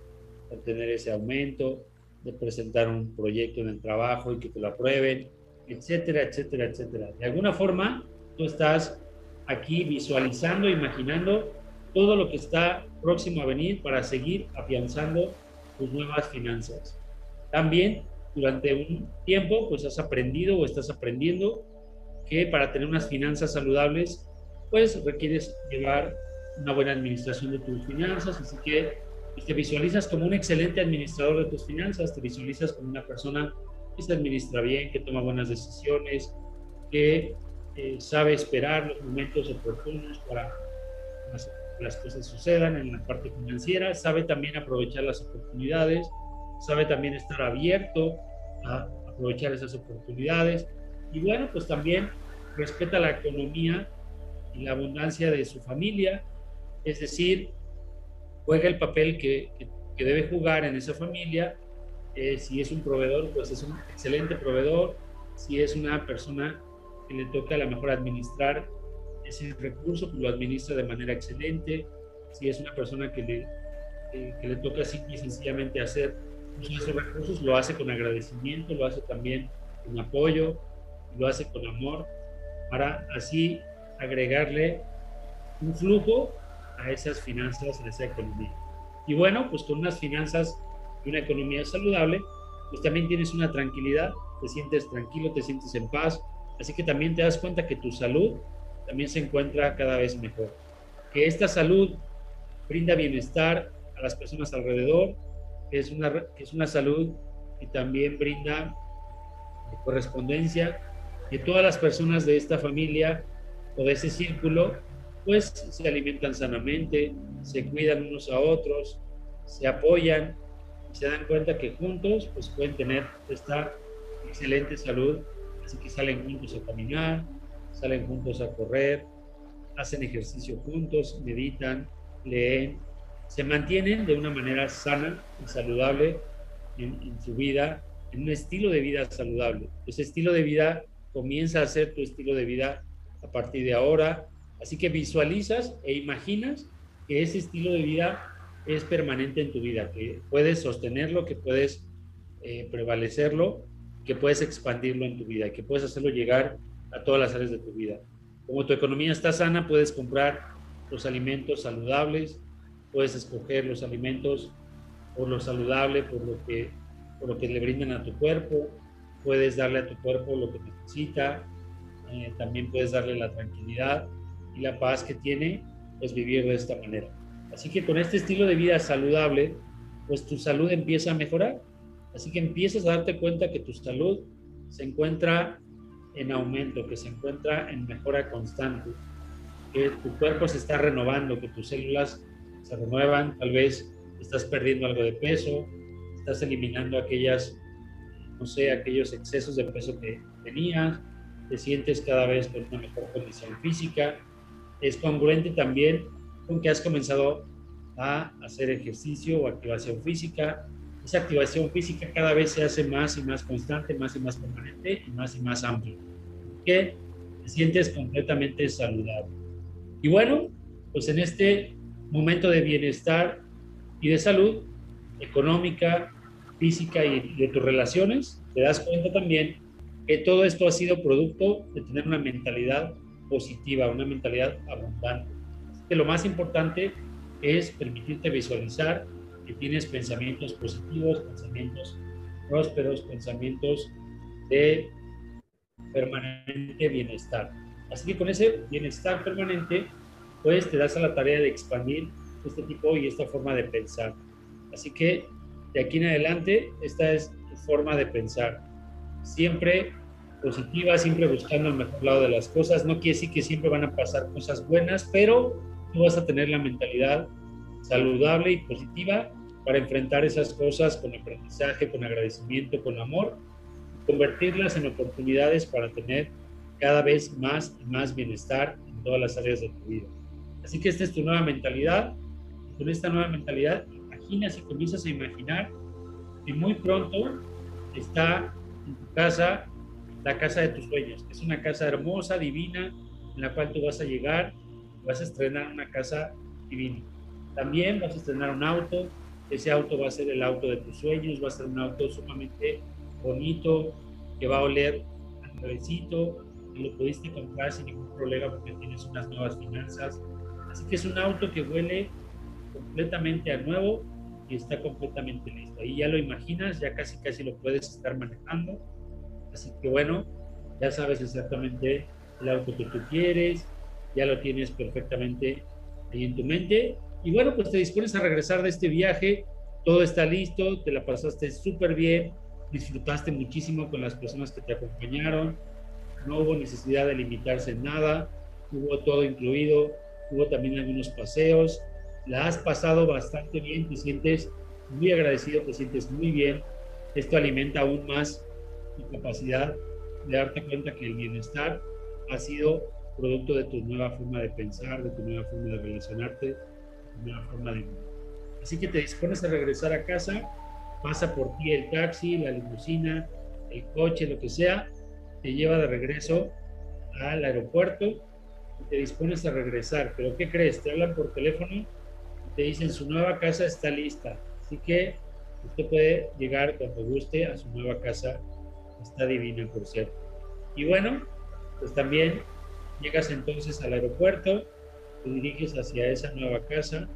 obtener ese aumento, de presentar un proyecto en el trabajo y que te lo aprueben, etcétera, etcétera, etcétera. De alguna forma, tú estás aquí visualizando, imaginando todo lo que está próximo a venir para seguir afianzando tus nuevas finanzas. También durante un tiempo pues has aprendido o estás aprendiendo que para tener unas finanzas saludables, pues requieres llevar una buena administración de tus finanzas, así que te visualizas como un excelente administrador de tus finanzas, te visualizas como una persona que se administra bien, que toma buenas decisiones, que eh, sabe esperar los momentos oportunos para que las cosas sucedan en la parte financiera, sabe también aprovechar las oportunidades, sabe también estar abierto a aprovechar esas oportunidades. Y bueno, pues también respeta la economía y la abundancia de su familia, es decir, juega el papel que, debe jugar en esa familia. Eh, si es un proveedor, pues es un excelente proveedor. Si es una persona que le toca a lo mejor administrar ese recurso, pues lo administra de manera excelente. Si es una persona que le, que le toca simple y sencillamente hacer esos recursos, lo hace con agradecimiento, lo hace también con apoyo, lo hace con amor, para así agregarle un flujo a esas finanzas, a esa economía. Y bueno, pues con unas finanzas y una economía saludable, pues también tienes una tranquilidad, te sientes tranquilo, te sientes en paz, así que también te das cuenta que tu salud también se encuentra cada vez mejor. Que esta salud brinda bienestar a las personas alrededor, que es una, que es una salud que también brinda correspondencia, que todas las personas de esta familia o de ese círculo pues se alimentan sanamente, se cuidan unos a otros, se apoyan se dan cuenta que juntos pues pueden tener esta excelente salud, así que salen juntos a caminar, salen juntos a correr, hacen ejercicio juntos, meditan, leen, se mantienen de una manera sana y saludable en, en su vida, en un estilo de vida saludable. Ese estilo de vida comienza a ser tu estilo de vida a partir de ahora, Así que visualizas e imaginas que ese estilo de vida es permanente en tu vida, que puedes sostenerlo, que puedes eh, prevalecerlo, que puedes expandirlo en tu vida, que puedes hacerlo llegar a todas las áreas de tu vida. Como tu economía está sana, puedes comprar los alimentos saludables, puedes escoger los alimentos por lo saludable, por lo que, por lo que le brindan a tu cuerpo, puedes darle a tu cuerpo lo que necesita, eh, también puedes darle la tranquilidad y la paz que tiene, pues vivir de esta manera. Así que con este estilo de vida saludable, pues tu salud empieza a mejorar. Así que empiezas a darte cuenta que tu salud se encuentra en aumento, que se encuentra en mejora constante, que tu cuerpo se está renovando, que tus células se renuevan, tal vez estás perdiendo algo de peso, estás eliminando aquellas, no sé, aquellos excesos de peso que tenías, te sientes cada vez con una mejor condición física, es congruente también con que has comenzado a hacer ejercicio o activación física. Esa activación física cada vez se hace más y más constante, más y más permanente y más y más amplia. Que te sientes completamente saludable. Y bueno, pues en este momento de bienestar y de salud económica, física y de tus relaciones, te das cuenta también que todo esto ha sido producto de tener una mentalidad positiva, una mentalidad abundante. que lo más importante es permitirte visualizar que tienes pensamientos positivos, pensamientos prósperos, pensamientos de permanente bienestar. Así que con ese bienestar permanente, pues te das a la tarea de expandir este tipo y esta forma de pensar. Así que de aquí en adelante, esta es tu forma de pensar. Siempre positiva, siempre buscando el mejor lado de las cosas. No quiere decir que siempre van a pasar cosas buenas, pero tú vas a tener la mentalidad saludable y positiva para enfrentar esas cosas con aprendizaje, con agradecimiento, con amor, convertirlas en oportunidades para tener cada vez más y más bienestar en todas las áreas de tu vida. Así que esta es tu nueva mentalidad. Con esta nueva mentalidad, imaginas y comienzas a imaginar que muy pronto está en tu casa la casa de tus sueños. Es una casa hermosa, divina, en la cual tú vas a llegar, vas a estrenar una casa divina. También vas a estrenar un auto, ese auto va a ser el auto de tus sueños, va a ser un auto sumamente bonito, que va a oler a nuevecito, y lo pudiste comprar sin ningún problema porque tienes unas nuevas finanzas. Así que es un auto que huele completamente a nuevo y está completamente listo. Ahí ya lo imaginas, ya casi casi lo puedes estar manejando Así que bueno, ya sabes exactamente el auto que tú quieres, ya lo tienes perfectamente ahí en tu mente. Y bueno, pues te dispones a regresar de este viaje, todo está listo, te la pasaste súper bien, disfrutaste muchísimo con las personas que te acompañaron, no hubo necesidad de limitarse en nada, hubo todo incluido, hubo también algunos paseos, la has pasado bastante bien, te sientes muy agradecido, te sientes muy bien, esto alimenta aún más tu capacidad de darte cuenta que el bienestar ha sido producto de tu nueva forma de pensar, de tu nueva forma de relacionarte, de tu nueva forma de Así que te dispones a regresar a casa, pasa por ti el taxi, la limusina, el coche, lo que sea, te lleva de regreso al aeropuerto y te dispones a regresar. Pero ¿qué crees? Te hablan por teléfono y te dicen su nueva casa está lista. Así que usted puede llegar cuando guste a su nueva casa. Está divina, por cierto. Y bueno, pues también llegas entonces al aeropuerto, te diriges hacia esa nueva casa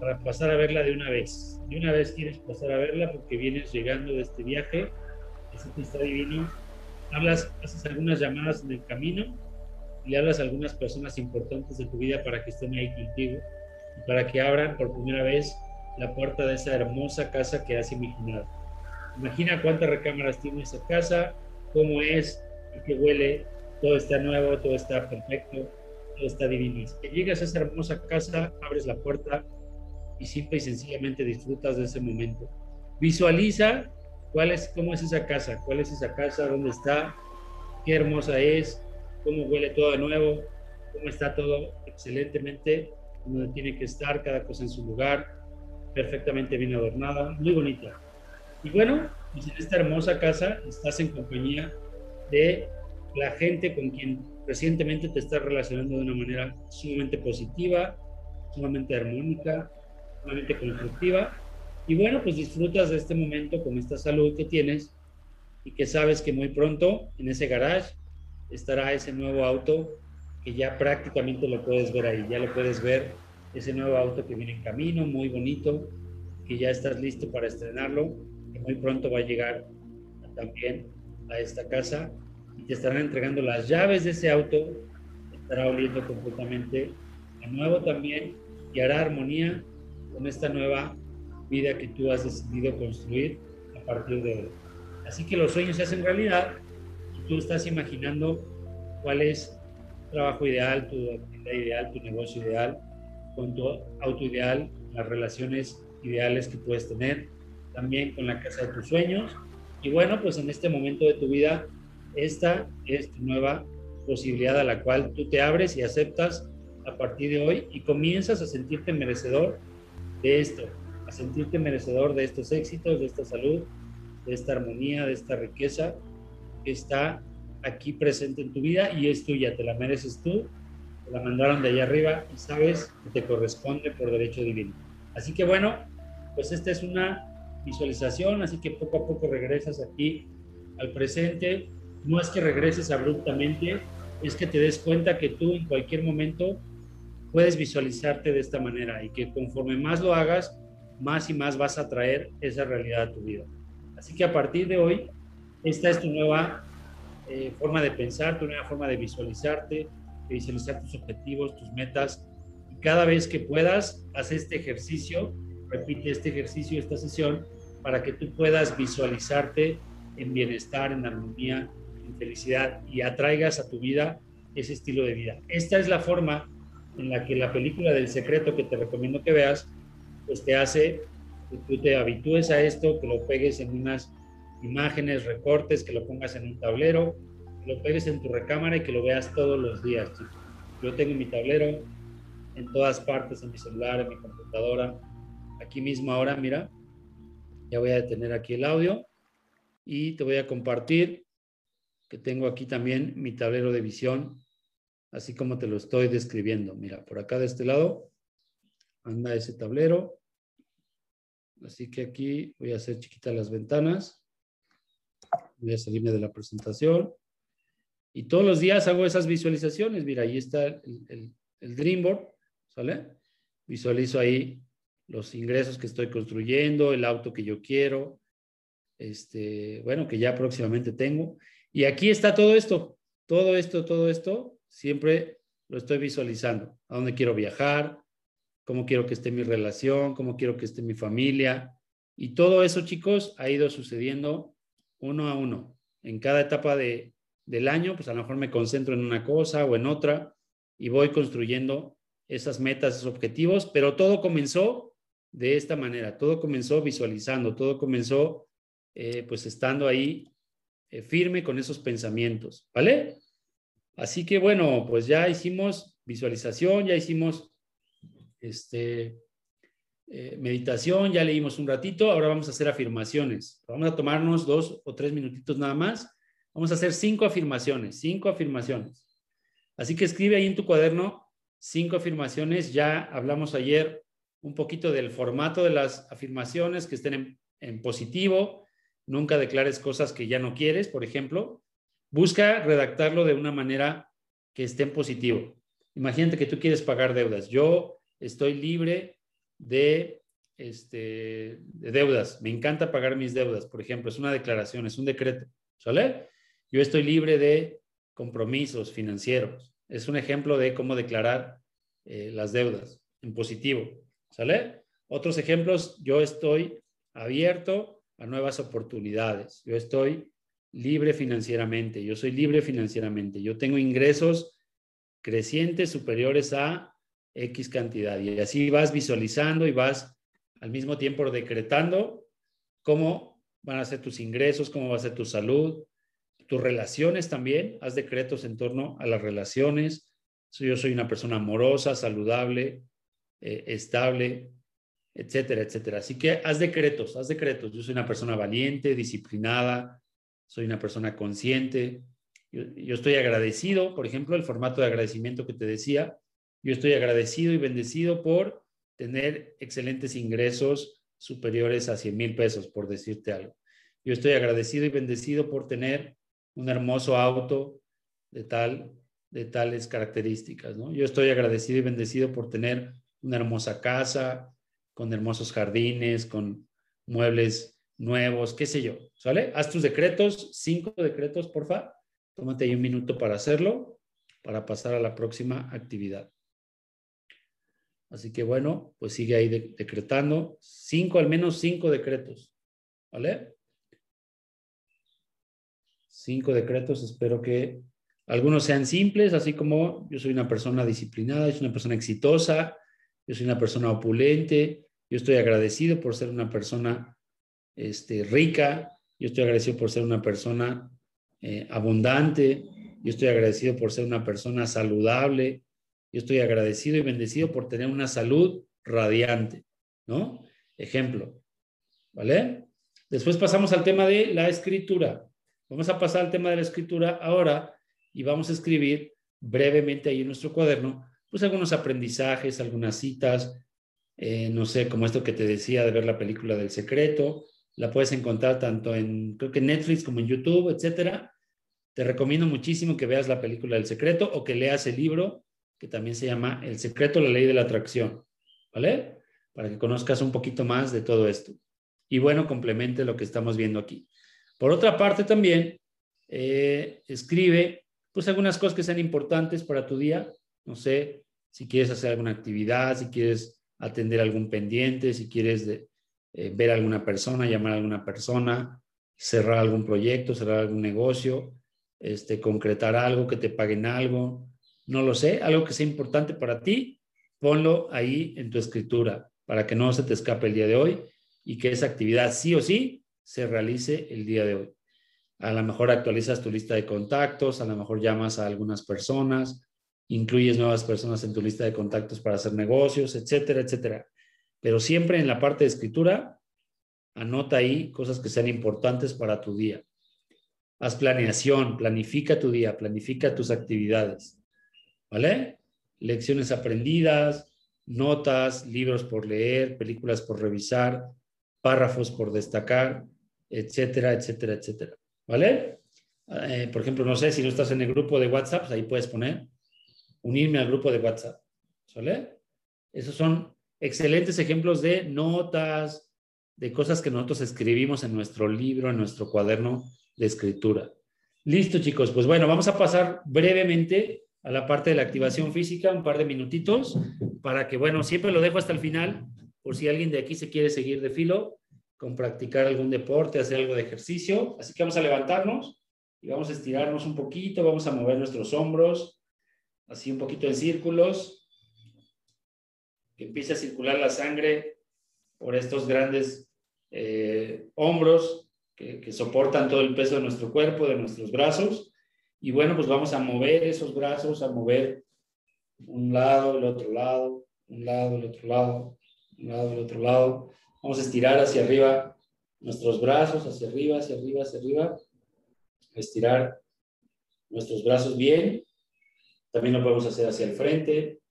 para pasar a verla de una vez. De una vez quieres pasar a verla porque vienes llegando de este viaje, así que está divino. Hablas, haces algunas llamadas en el camino y le hablas a algunas personas importantes de tu vida para que estén ahí contigo y para que abran por primera vez la puerta de esa hermosa casa que has imaginado. Imagina cuántas recámaras tiene esa casa, cómo es, y qué huele, todo está nuevo, todo está perfecto, todo está divino. Si llegas a esa hermosa casa, abres la puerta y simple y sencillamente disfrutas de ese momento. Visualiza cuál es, cómo es esa casa, cuál es esa casa, dónde está, qué hermosa es, cómo huele todo de nuevo, cómo está todo excelentemente, donde tiene que estar, cada cosa en su lugar, perfectamente bien adornada, muy bonita. Y bueno, pues en esta hermosa casa estás en compañía de la gente con quien recientemente te estás relacionando de una manera sumamente positiva, sumamente armónica, sumamente constructiva. Y bueno, pues disfrutas de este momento con esta salud que tienes y que sabes que muy pronto en ese garage estará ese nuevo auto que ya prácticamente lo puedes ver ahí, ya lo puedes ver, ese nuevo auto que viene en camino, muy bonito, que ya estás listo para estrenarlo, que muy pronto va a llegar también a esta casa y te estarán entregando las llaves de ese auto, estará oliendo completamente a nuevo también y hará armonía con esta nueva vida que tú has decidido construir a partir de hoy. Así que los sueños se hacen realidad y tú estás imaginando cuál es tu trabajo ideal, tu actividad ideal, tu negocio ideal, con tu auto ideal, las relaciones ideales que puedes tener, también con la casa de tus sueños. Y bueno, pues en este momento de tu vida esta es tu nueva posibilidad a la cual tú te abres y aceptas a partir de hoy y comienzas a sentirte merecedor de esto, a sentirte merecedor de estos éxitos, de esta salud, de esta armonía, de esta riqueza que está aquí presente en tu vida y es tuya, te la mereces tú, te la mandaron de allá arriba y sabes que te corresponde por derecho divino. Así que bueno, pues esta es una visualización, así que poco a poco regresas aquí al presente no es que regreses abruptamente, es que te des cuenta que tú en cualquier momento puedes visualizarte de esta manera y que conforme más lo hagas, más y más vas a traer esa realidad a tu vida. Así que a partir de hoy, esta es tu nueva eh, forma de pensar, tu nueva forma de visualizarte, de visualizar tus objetivos, tus metas. Y cada vez que puedas, haz este ejercicio, repite este ejercicio, esta sesión, para que tú puedas visualizarte en bienestar, en armonía, felicidad y atraigas a tu vida ese estilo de vida. Esta es la forma en la que la película del secreto que te recomiendo que veas, pues te hace que tú te habitúes a esto, que lo pegues en unas imágenes, recortes, que lo pongas en un tablero, que lo pegues en tu recámara y que lo veas todos los días, Yo tengo mi tablero en todas partes, en mi celular, en mi computadora, aquí mismo ahora, mira, ya voy a detener aquí el audio y te voy a compartir que tengo aquí también mi tablero de visión, así como te lo estoy describiendo. Mira, por acá de este lado anda ese tablero. Así que aquí voy a hacer chiquitas las ventanas. Voy a salirme de la presentación. Y todos los días hago esas visualizaciones. Mira, ahí está el, el, Dreamboard, ¿sale? Visualizo ahí los ingresos que estoy construyendo, el auto que yo quiero, este, bueno, que ya próximamente tengo. Y aquí está todo esto, todo esto, todo esto, siempre lo estoy visualizando. ¿A dónde quiero viajar? ¿Cómo quiero que esté mi relación? ¿Cómo quiero que esté mi familia? Y todo eso, chicos, ha ido sucediendo uno a uno. En cada etapa de, del año, pues a lo mejor me concentro en una cosa o en otra y voy construyendo esas metas, esos objetivos, pero todo comenzó de esta manera, todo comenzó visualizando, todo comenzó eh, pues estando ahí eh, firme con esos pensamientos, ¿vale? Así que bueno, pues ya hicimos visualización, ya hicimos este, eh, meditación, ya leímos un ratito, ahora vamos a hacer afirmaciones. Vamos a tomarnos dos o tres minutitos nada más. Vamos a hacer cinco afirmaciones, cinco afirmaciones. Así que escribe ahí en tu cuaderno cinco afirmaciones. Ya hablamos ayer un poquito del formato de las afirmaciones que estén en positivo. Nunca declares cosas que ya no quieres, por ejemplo. Busca redactarlo de una manera que esté en positivo. Imagínate que tú quieres pagar deudas. Yo estoy libre de, este, de deudas. Me encanta pagar mis deudas, por ejemplo. Es una declaración, es un decreto. ¿Sale? Yo estoy libre de compromisos financieros. Es un ejemplo de cómo declarar eh, las deudas en positivo. ¿Sale? Otros ejemplos, yo estoy abierto a nuevas oportunidades. Yo estoy libre financieramente. Yo soy libre financieramente. Yo tengo ingresos crecientes superiores a X cantidad. Y así vas visualizando y vas al mismo tiempo decretando cómo van a ser tus ingresos, cómo va a ser tu salud, tus relaciones también. Haz decretos en torno a las relaciones. Yo soy una persona amorosa, saludable, eh, estable, etcétera, etcétera. Así que haz decretos, haz decretos. Yo soy una persona valiente, disciplinada, soy una persona consciente. yo estoy agradecido, por ejemplo, el formato de agradecimiento que te decía, yo estoy agradecido y bendecido por tener excelentes ingresos superiores a 100 mil pesos, por decirte algo. Yo estoy agradecido y bendecido por tener un hermoso auto de, tal, de tales características. ¿no? Yo estoy agradecido y bendecido por tener una hermosa casa, con hermosos jardines, con muebles nuevos, qué sé yo. ¿Sale? Haz tus decretos, cinco decretos, porfa. Tómate ahí un minuto para hacerlo, para pasar a la próxima actividad. Así que bueno, pues sigue ahí decretando cinco, al menos cinco decretos. ¿Vale? Cinco decretos, espero que algunos sean simples, así como yo soy una persona disciplinada, soy una persona exitosa, yo soy una persona opulente, yo estoy agradecido por ser una persona este, rica, yo estoy agradecido por ser una persona eh, abundante, yo estoy agradecido por ser una persona saludable, yo estoy agradecido y bendecido por tener una salud radiante, ¿no? Ejemplo, ¿vale? Después pasamos al tema de la escritura. Vamos a pasar al tema de la escritura ahora y vamos a escribir brevemente ahí en nuestro cuaderno, pues algunos aprendizajes, algunas citas, eh, no sé, como esto que te decía de ver la película del secreto, la puedes encontrar tanto en, creo que Netflix como en YouTube, etcétera. Te recomiendo muchísimo que veas la película del secreto o que leas el libro que también se llama El secreto la ley de la atracción, ¿vale? Para que conozcas un poquito más de todo esto. Y bueno, complemente lo que estamos viendo aquí. Por otra parte, también eh, escribe pues algunas cosas que sean importantes para tu día. No sé, si quieres hacer alguna actividad, si quieres atender algún pendiente, si quieres eh, ver a alguna persona, llamar a alguna persona, cerrar algún proyecto, cerrar algún negocio, este, concretar algo, que te paguen algo, no lo sé, algo que sea importante para ti, ponlo ahí en tu escritura para que no se te escape el día de hoy y que esa actividad sí o sí se realice el día de hoy. A lo mejor actualizas tu lista de contactos, a lo mejor llamas a algunas personas, incluyes nuevas personas en tu lista de contactos para hacer negocios, etcétera, etcétera. Pero siempre en la parte de escritura, anota ahí cosas que sean importantes para tu día. Haz planeación, planifica tu día, planifica tus actividades. ¿vale? Lecciones aprendidas, notas, libros por leer, películas por revisar, párrafos por destacar, etcétera, etcétera, etcétera, ¿vale? Eh, por ejemplo, no sé, si no estás en el grupo de WhatsApp, pues ahí puedes poner unirme al grupo de WhatsApp, ¿vale? Esos son excelentes ejemplos de notas, de cosas que nosotros escribimos en nuestro libro, en nuestro cuaderno de escritura. Listo, chicos. Pues bueno, vamos a pasar brevemente a la parte de la activación física, un par de minutitos, para que, bueno, siempre lo dejo hasta el final, por si alguien de aquí se quiere seguir de filo, con practicar algún deporte, hacer algo de ejercicio. Así que vamos a levantarnos y vamos a estirarnos un poquito, vamos a mover nuestros hombros, así un poquito en círculos, que empiece a circular la sangre por estos grandes eh, hombros que, que soportan todo el peso de nuestro cuerpo, de nuestros brazos. Y bueno, pues vamos a mover esos brazos, a mover un lado, el otro lado, un lado, el otro lado, un lado, el otro lado. Vamos a estirar hacia arriba nuestros brazos, hacia arriba, hacia arriba, hacia arriba. Estirar nuestros brazos bien. También lo podemos hacer hacia el frente.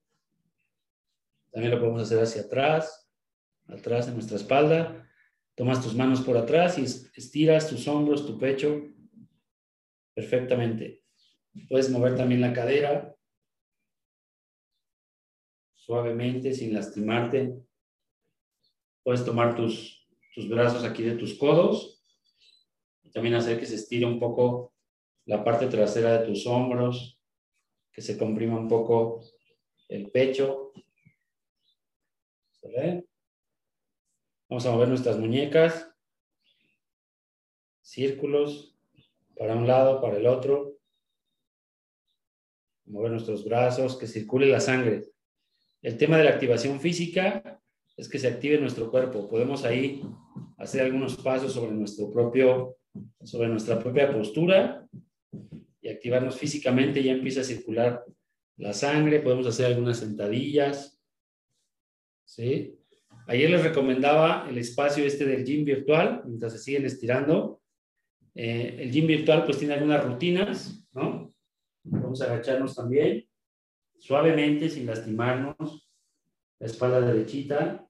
También lo podemos hacer hacia atrás, atrás de nuestra espalda. Tomas tus manos por atrás y estiras tus hombros, tu pecho perfectamente. Puedes mover también la cadera suavemente, sin lastimarte. Puedes tomar tus, tus brazos aquí de tus codos también hacer que se estire un poco la parte trasera de tus hombros, que se comprima un poco el pecho. Vamos a mover nuestras muñecas, círculos, para un lado, para el otro. Mover nuestros brazos, que circule la sangre. El tema de la activación física es que se active nuestro cuerpo. Podemos ahí hacer algunos pasos sobre nuestro propio, sobre nuestra propia postura activarnos físicamente. Ya empieza a circular la sangre. Podemos hacer algunas sentadillas. ¿Sí? Ayer les recomendaba el espacio este del gym virtual, mientras se siguen estirando. Eh, el gym virtual pues tiene algunas rutinas, ¿no? Vamos a agacharnos también, suavemente, sin lastimarnos la espalda derechita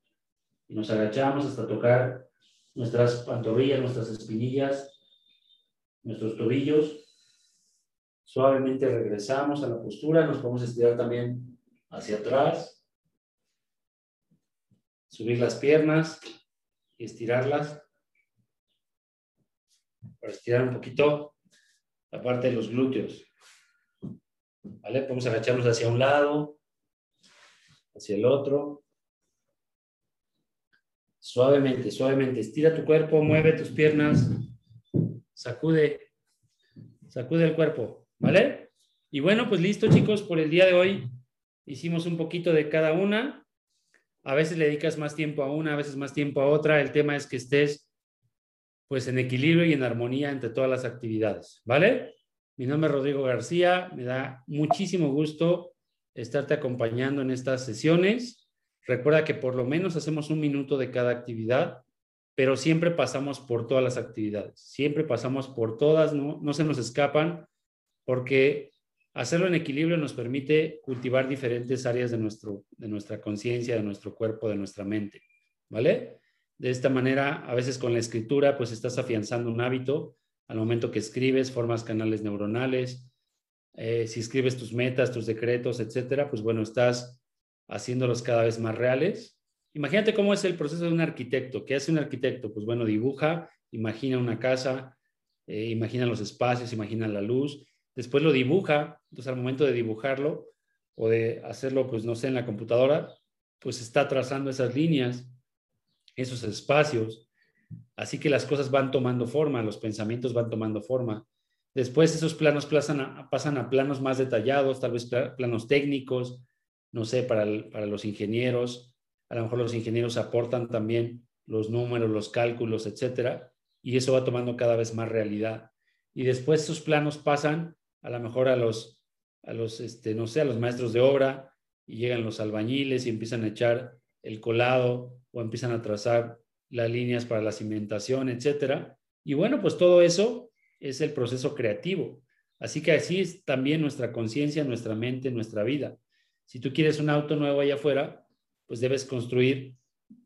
y nos agachamos hasta tocar nuestras pantorrillas, nuestras espinillas, nuestros tobillos. Suavemente regresamos a la postura, nos podemos estirar también hacia atrás, subir las piernas y estirarlas para estirar un poquito la parte de los glúteos. ¿Vale? Podemos agacharnos hacia un lado, hacia el otro. Suavemente, suavemente. Estira tu cuerpo, mueve tus piernas, sacude, sacude el cuerpo, ¿vale? Y bueno, pues listo chicos, por el día de hoy hicimos un poquito de cada una. A veces le dedicas más tiempo a una, a veces más tiempo a otra. El tema es que estés pues en equilibrio y en armonía entre todas las actividades, ¿vale? Mi nombre es Rodrigo García, me da muchísimo gusto estarte acompañando en estas sesiones. Recuerda que por lo menos hacemos un minuto de cada actividad, pero siempre pasamos por todas las actividades, siempre pasamos por todas, no, no se nos escapan, porque hacerlo en equilibrio nos permite cultivar diferentes áreas de, nuestro, de nuestra conciencia, de nuestro cuerpo, de nuestra mente, ¿vale? De esta manera, a veces con la escritura, pues estás afianzando un hábito. Al momento que escribes, formas canales neuronales, eh, si escribes tus metas, tus decretos, etcétera, pues bueno, estás haciéndolos cada vez más reales. Imagínate cómo es el proceso de un arquitecto. ¿Qué hace un arquitecto? Pues bueno, dibuja, imagina una casa, eh, imagina los espacios, imagina la luz, después lo dibuja. Entonces, al momento de dibujarlo o de hacerlo, pues no sé, en la computadora, pues está trazando esas líneas, esos espacios. Así que las cosas van tomando forma, los pensamientos van tomando forma. Después esos planos pasan a, planos más detallados, tal vez planos técnicos, no sé, para, para los ingenieros. A lo mejor los ingenieros aportan también los números, los cálculos, etcétera, y eso va tomando cada vez más realidad. Y después esos planos pasan a lo mejor a los, a los este, no sé, a los maestros de obra, y llegan los albañiles y empiezan a echar el colado o empiezan a trazar las líneas para la cimentación, etcétera. Y bueno, pues todo eso es el proceso creativo. Así que así es también nuestra conciencia, nuestra mente, nuestra vida. Si tú quieres un auto nuevo allá afuera, pues debes construir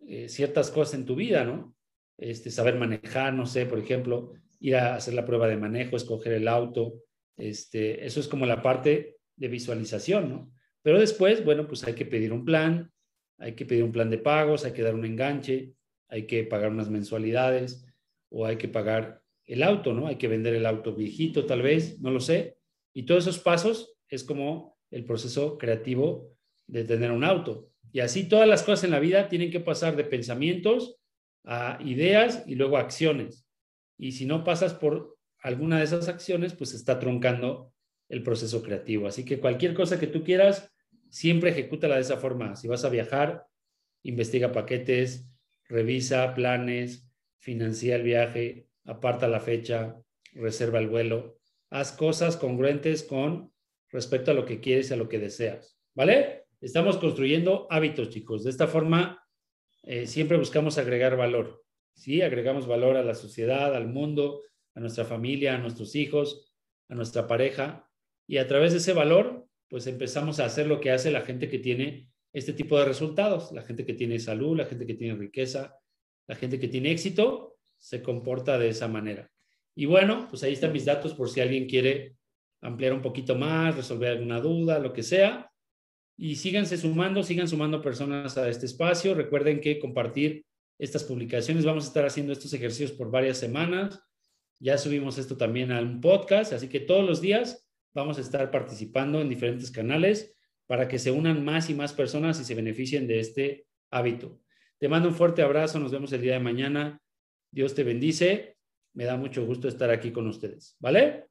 eh, ciertas cosas en tu vida, ¿no? Este, saber manejar, no sé, por ejemplo, ir a hacer la prueba de manejo, escoger el auto. Este, eso es como la parte de visualización, ¿no? Pero después, bueno, pues hay que pedir un plan, hay que pedir un plan de pagos, hay que dar un enganche, hay que pagar unas mensualidades o hay que pagar el auto, ¿no? Hay que vender el auto viejito tal vez, no lo sé. Y todos esos pasos es como el proceso creativo de tener un auto. Y así todas las cosas en la vida tienen que pasar de pensamientos a ideas y luego a acciones. Y si no pasas por alguna de esas acciones, pues está troncando el proceso creativo. Así que cualquier cosa que tú quieras, siempre ejecútala de esa forma. Si vas a viajar, investiga paquetes, revisa planes, financia el viaje, aparta la fecha, reserva el vuelo, haz cosas congruentes con respecto a lo que quieres y a lo que deseas. ¿Vale? Estamos construyendo hábitos, chicos. De esta forma, eh, siempre buscamos agregar valor. Sí, agregamos valor a la sociedad, al mundo, a nuestra familia, a nuestros hijos, a nuestra pareja. Y a través de ese valor, pues empezamos a hacer lo que hace la gente que tiene este tipo de resultados. La gente que tiene salud, la gente que tiene riqueza, la gente que tiene éxito, se comporta de esa manera. Y bueno, pues ahí están mis datos por si alguien quiere ampliar un poquito más, resolver alguna duda, lo que sea. Y síganse sumando, sigan sumando personas a este espacio. Recuerden que compartir estas publicaciones, vamos a estar haciendo estos ejercicios por varias semanas. Ya subimos esto también a un podcast, así que todos los días vamos a estar participando en diferentes canales para que se unan más y más personas y se beneficien de este hábito. Te mando un fuerte abrazo, nos vemos el día de mañana. Dios te bendice. Me da mucho gusto estar aquí con ustedes, ¿vale?